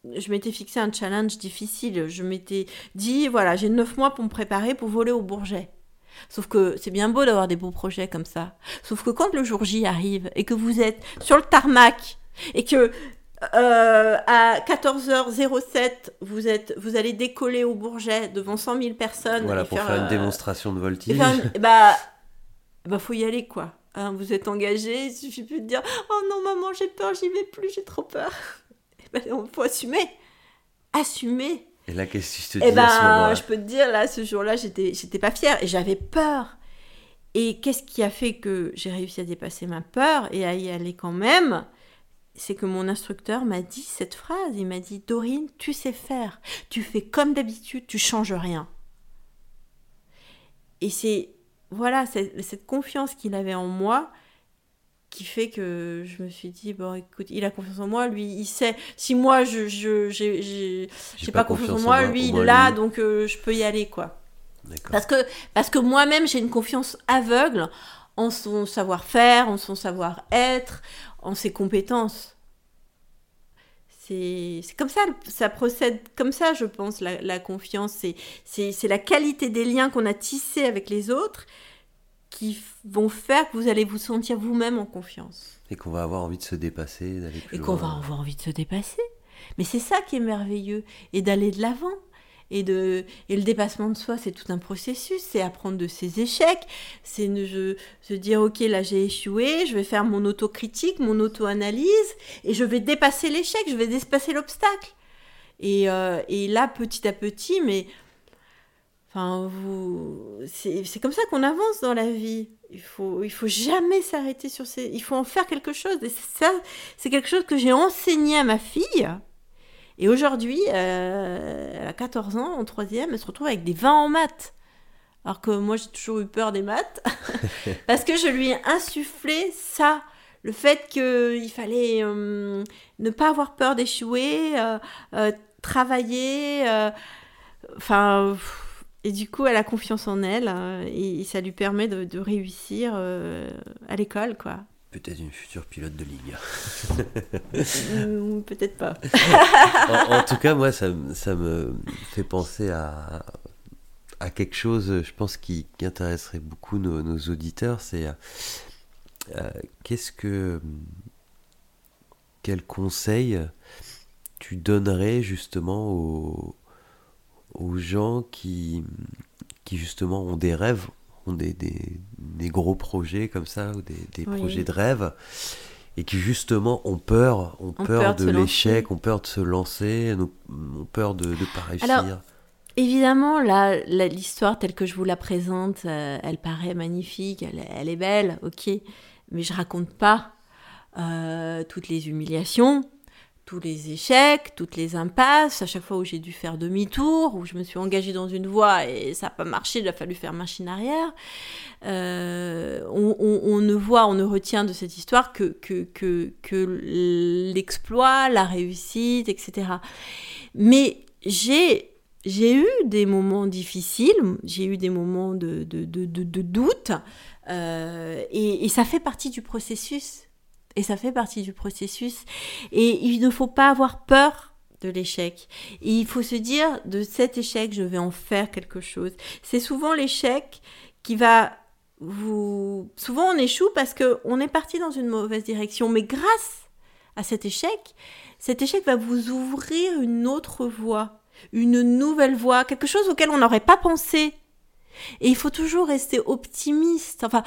je m'étais fixé un challenge difficile. Je m'étais dit, voilà, j'ai neuf mois pour me préparer pour voler au Bourget. Sauf que c'est bien beau d'avoir des beaux projets comme ça. Sauf que quand le jour J arrive et que vous êtes sur le tarmac et que euh, à 14h07, vous, êtes, vous allez décoller au Bourget devant 100 000 personnes. Voilà, pour faire, une euh, démonstration de voltige. bah, bah, faut y aller, quoi. Hein, vous êtes engagé, il suffit plus de dire Oh non, maman, j'ai peur, j'y vais plus, j'ai trop peur. Il <laughs> eh ben, faut assumer. Assumer. Et là, qu'est-ce que tu te eh dis ben, Je peux te dire, là, ce jour-là, j'étais, j'étais pas fière et j'avais peur. Et qu'est-ce qui a fait que j'ai réussi à dépasser ma peur et à y aller quand même? C'est que mon instructeur m'a dit cette phrase. Il m'a dit Dorine, tu sais faire. Tu fais comme d'habitude, tu changes rien. Et c'est voilà, cette confiance qu'il avait en moi qui fait que je me suis dit bon écoute il a confiance en moi lui il sait si moi je je j'ai pas, confiance, en moi, lui il l'a donc euh, je peux y aller quoi parce que parce que moi-même j'ai une confiance aveugle en son savoir-faire en son savoir-être en ses compétences c'est comme ça, ça procède comme ça, je pense, la, la confiance. C'est la qualité des liens qu'on a tissés avec les autres qui vont faire que vous allez vous sentir vous-même en confiance. Et qu'on va avoir envie de se dépasser, d'aller plus Et qu'on va avoir envie de se dépasser. Mais c'est ça qui est merveilleux. Et d'aller de l'avant. Et, de, et le dépassement de soi, c'est tout un processus. C'est apprendre de ses échecs. C'est se dire, OK, là j'ai échoué, je vais faire mon autocritique, mon auto-analyse, et je vais dépasser l'échec, je vais dépasser l'obstacle. Et, euh, et, là, petit à petit, mais enfin, vous, c'est comme ça qu'on avance dans la vie. Il faut, il faut jamais s'arrêter sur ces. Il faut en faire quelque chose. Et ça, c'est quelque chose que j'ai enseigné à ma fille. Et aujourd'hui, euh, elle a 14 ans, en troisième, elle se retrouve avec des 20 en maths. Alors que moi, j'ai toujours eu peur des maths. <laughs> <laughs> parce que je lui ai insufflé ça. Le fait qu'il fallait euh, ne pas avoir peur d'échouer, euh, travailler. Enfin. et du coup, elle a confiance en elle et, ça lui permet de, de réussir à l'école, quoi. Peut-être une future pilote de ligne. Mm, peut-être pas. en, tout cas, moi, ça, ça, me fait penser à, à quelque chose, je pense, qui, qui intéresserait beaucoup nos, nos auditeurs. C'est euh, qu'est-ce que quel conseil tu donnerais justement aux, aux gens qui, qui justement ont des rêves, ont des, des, gros projets comme ça, ou des, des projets de rêve, et qui justement ont peur, ont, peur, de, l'échec, ont peur de se lancer, ont peur de ne pas réussir. Évidemment, là, l'histoire telle que je vous la présente, euh, elle paraît magnifique, elle, est belle, ok, mais je raconte pas euh, toutes les humiliations, tous les échecs, toutes les impasses, à chaque fois où j'ai dû faire demi-tour, où je me suis engagée dans une voie et ça n'a pas marché, il a fallu faire machine arrière. Euh, on, ne voit, on ne retient de cette histoire que, que, que, l'exploit, la réussite, etc. Mais j'ai j'ai eu des moments difficiles, j'ai eu des moments de, de, de, doute, euh, et, ça fait partie du processus. Et ça fait partie du processus. Et il ne faut pas avoir peur de l'échec. Il faut se dire, de cet échec, je vais en faire quelque chose. C'est souvent l'échec qui va vous... Souvent on échoue parce qu'on est parti dans une mauvaise direction. Mais grâce à cet échec, cet échec va vous ouvrir une autre voie, une nouvelle voie, quelque chose auquel on n'aurait pas pensé et il faut toujours rester optimiste. Enfin,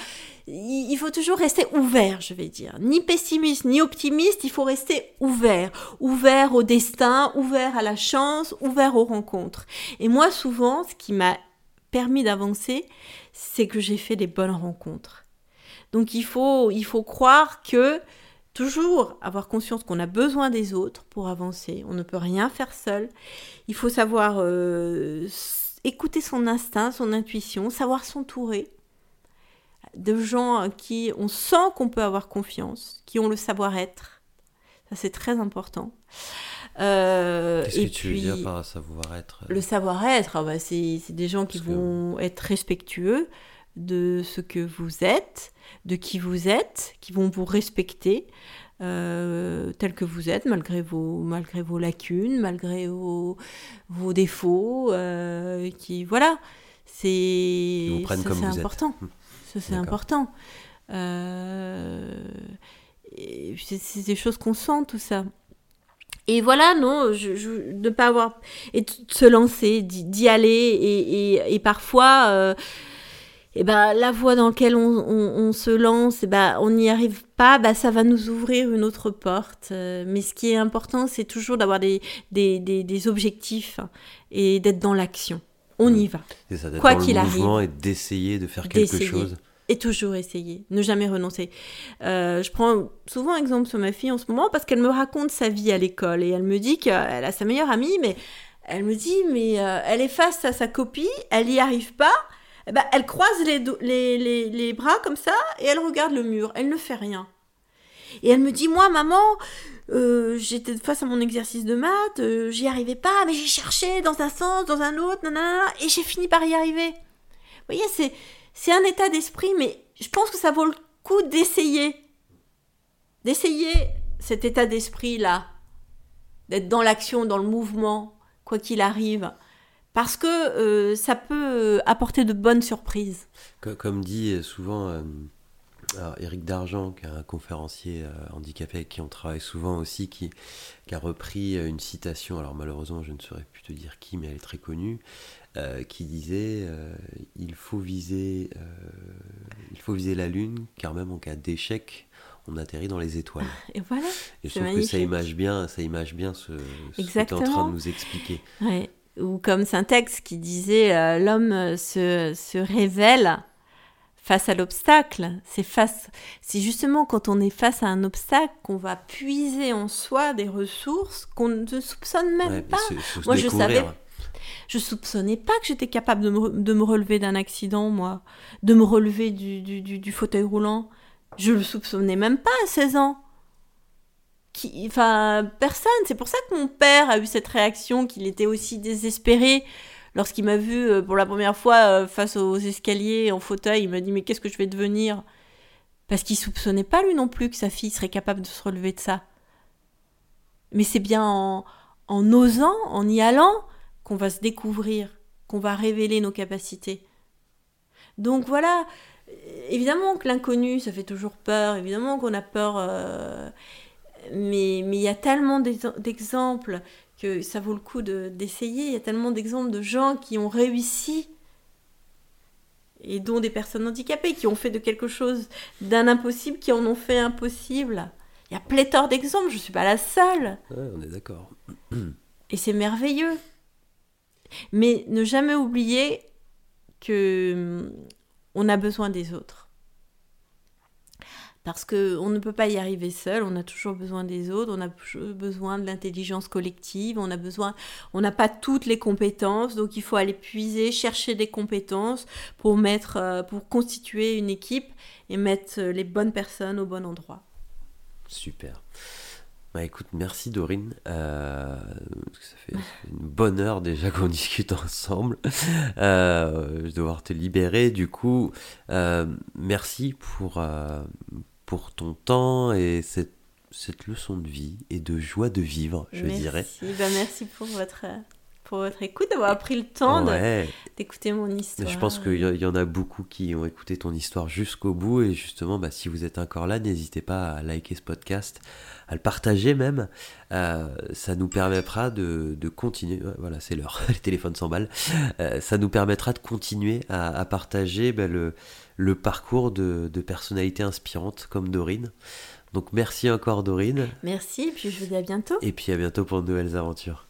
il faut toujours rester ouvert, je vais dire. Ni pessimiste, ni optimiste, il faut rester ouvert. Ouvert au destin, ouvert à la chance, ouvert aux rencontres. Et moi, souvent, ce qui m'a permis d'avancer, c'est que j'ai fait des bonnes rencontres. Donc il faut, il faut croire que toujours avoir conscience qu'on a besoin des autres pour avancer. On ne peut rien faire seul. Il faut savoir euh, écouter son instinct, son intuition, savoir s'entourer de gens qui on sent qu'on peut avoir confiance, qui ont le savoir-être. Ça, c'est très important. Euh, Qu'est-ce que tu veux dire par savoir-être Le savoir-être, ah bah, c'est des gens qui vont être respectueux de ce que vous êtes, de qui vous êtes, qui vont vous respecter, euh, tel que vous êtes, malgré vos, malgré vos lacunes, malgré vos, vos défauts. Euh, qui, voilà, c'est important. Ça, c'est important. Euh, c'est des choses qu'on sent, tout ça. Et voilà, non, je, je, ne pas avoir. Et de se lancer, d'y aller, et, et, et parfois. Euh, et ben, la voie dans laquelle on, se lance, et ben, on n'y arrive pas, ben, ça va nous ouvrir une autre porte. Euh, mais ce qui est important, c'est toujours d'avoir des, des, des, objectifs et d'être dans l'action. On y va. Quoi qu'il arrive. Et d'essayer de faire quelque chose. Et toujours essayer, ne jamais renoncer. Euh, je prends souvent exemple sur ma fille en ce moment parce qu'elle me raconte sa vie à l'école et elle me dit qu'elle a sa meilleure amie, mais elle me dit, mais euh, elle est face à sa copie, elle n'y arrive pas, eh ben, elle croise les, bras comme ça et elle regarde le mur. Elle ne fait rien. Et elle me dit, moi, maman, euh, j'étais face à mon exercice de maths, euh, j'y arrivais pas, mais j'ai cherché dans un sens, dans un autre, nanana, et j'ai fini par y arriver. Vous voyez, c'est, c'est un état d'esprit, mais je pense que ça vaut le coup d'essayer. D'essayer cet état d'esprit-là. D'être dans l'action, dans le mouvement, quoi qu'il arrive parce que euh, ça peut apporter de bonnes surprises. Comme dit souvent euh, Eric Dargent, qui est un conférencier euh, handicapé avec qui on travaille souvent aussi, qui, a repris une citation, alors malheureusement je ne saurais plus te dire qui, mais elle est très connue, qui disait il, faut viser, il faut viser la Lune, car même en cas d'échec, on atterrit dans les étoiles. Et voilà. Et je trouve que ça image bien, ça image bien ce, ce que tu es en train de nous expliquer. Ouais ou comme Saint-Ex qui disait euh, l'homme se, se, révèle face à l'obstacle. C'est face, c'est justement quand on est face à un obstacle qu'on va puiser en soi des ressources qu'on ne soupçonne même pas. moi, je savais, je soupçonnais pas que j'étais capable de me, de me relever d'un accident, moi, de me relever du, du, du, du fauteuil roulant. Je le soupçonnais même pas à 16 ans enfin, personne. C'est pour ça que mon père a eu cette réaction, qu'il était aussi désespéré lorsqu'il m'a vu euh, pour la première fois euh, face aux escaliers en fauteuil. Il m'a dit mais qu'est-ce que je vais devenir? Parce qu'il soupçonnait pas lui non plus que sa fille serait capable de se relever de ça. Mais c'est bien en, osant, en y allant, qu'on va se découvrir, qu'on va révéler nos capacités. Donc voilà, évidemment que l'inconnu, ça fait toujours peur, évidemment qu'on a peur. Euh, mais il y a tellement d'exemples que ça vaut le coup d'essayer. il y a tellement d'exemples de gens qui ont réussi et dont des personnes handicapées qui ont fait de quelque chose d'un impossible, qui en ont fait impossible. Il y a pléthore d'exemples, je ne suis pas la seule. Ouais, on est d'accord. Et c'est merveilleux. Mais ne jamais oublier que hum, on a besoin des autres parce qu'on ne peut pas y arriver seul, on a toujours besoin des autres, on a besoin de l'intelligence collective, on a besoin, on n'a pas toutes les compétences, donc il faut aller puiser, chercher des compétences pour mettre, euh, pour constituer une équipe et mettre les bonnes personnes au bon endroit. Super. Bah écoute, merci Dorine. Euh, ça fait <laughs> une bonne heure déjà qu'on discute ensemble. Euh, je vais devoir te libérer. Du coup, merci pour, pour ton temps et cette, cette leçon de vie et de joie de vivre, je dirais. Ben, merci pour votre, pour votre écoute, d'avoir pris le temps d'écouter mon histoire. Je pense qu'il y en a beaucoup qui ont écouté ton histoire jusqu'au bout et justement, bah, si vous êtes encore là, n'hésitez pas à liker ce podcast, à le partager même. Euh, ça nous permettra de, de continuer. Voilà, c'est l'heure. <laughs> Les téléphones s'emballent. Euh, ça nous permettra de continuer à, partager bah, le le parcours de, personnalités inspirantes comme Dorine. Donc merci encore Dorine. Merci, et puis je vous dis à bientôt. Et puis à bientôt pour de nouvelles aventures.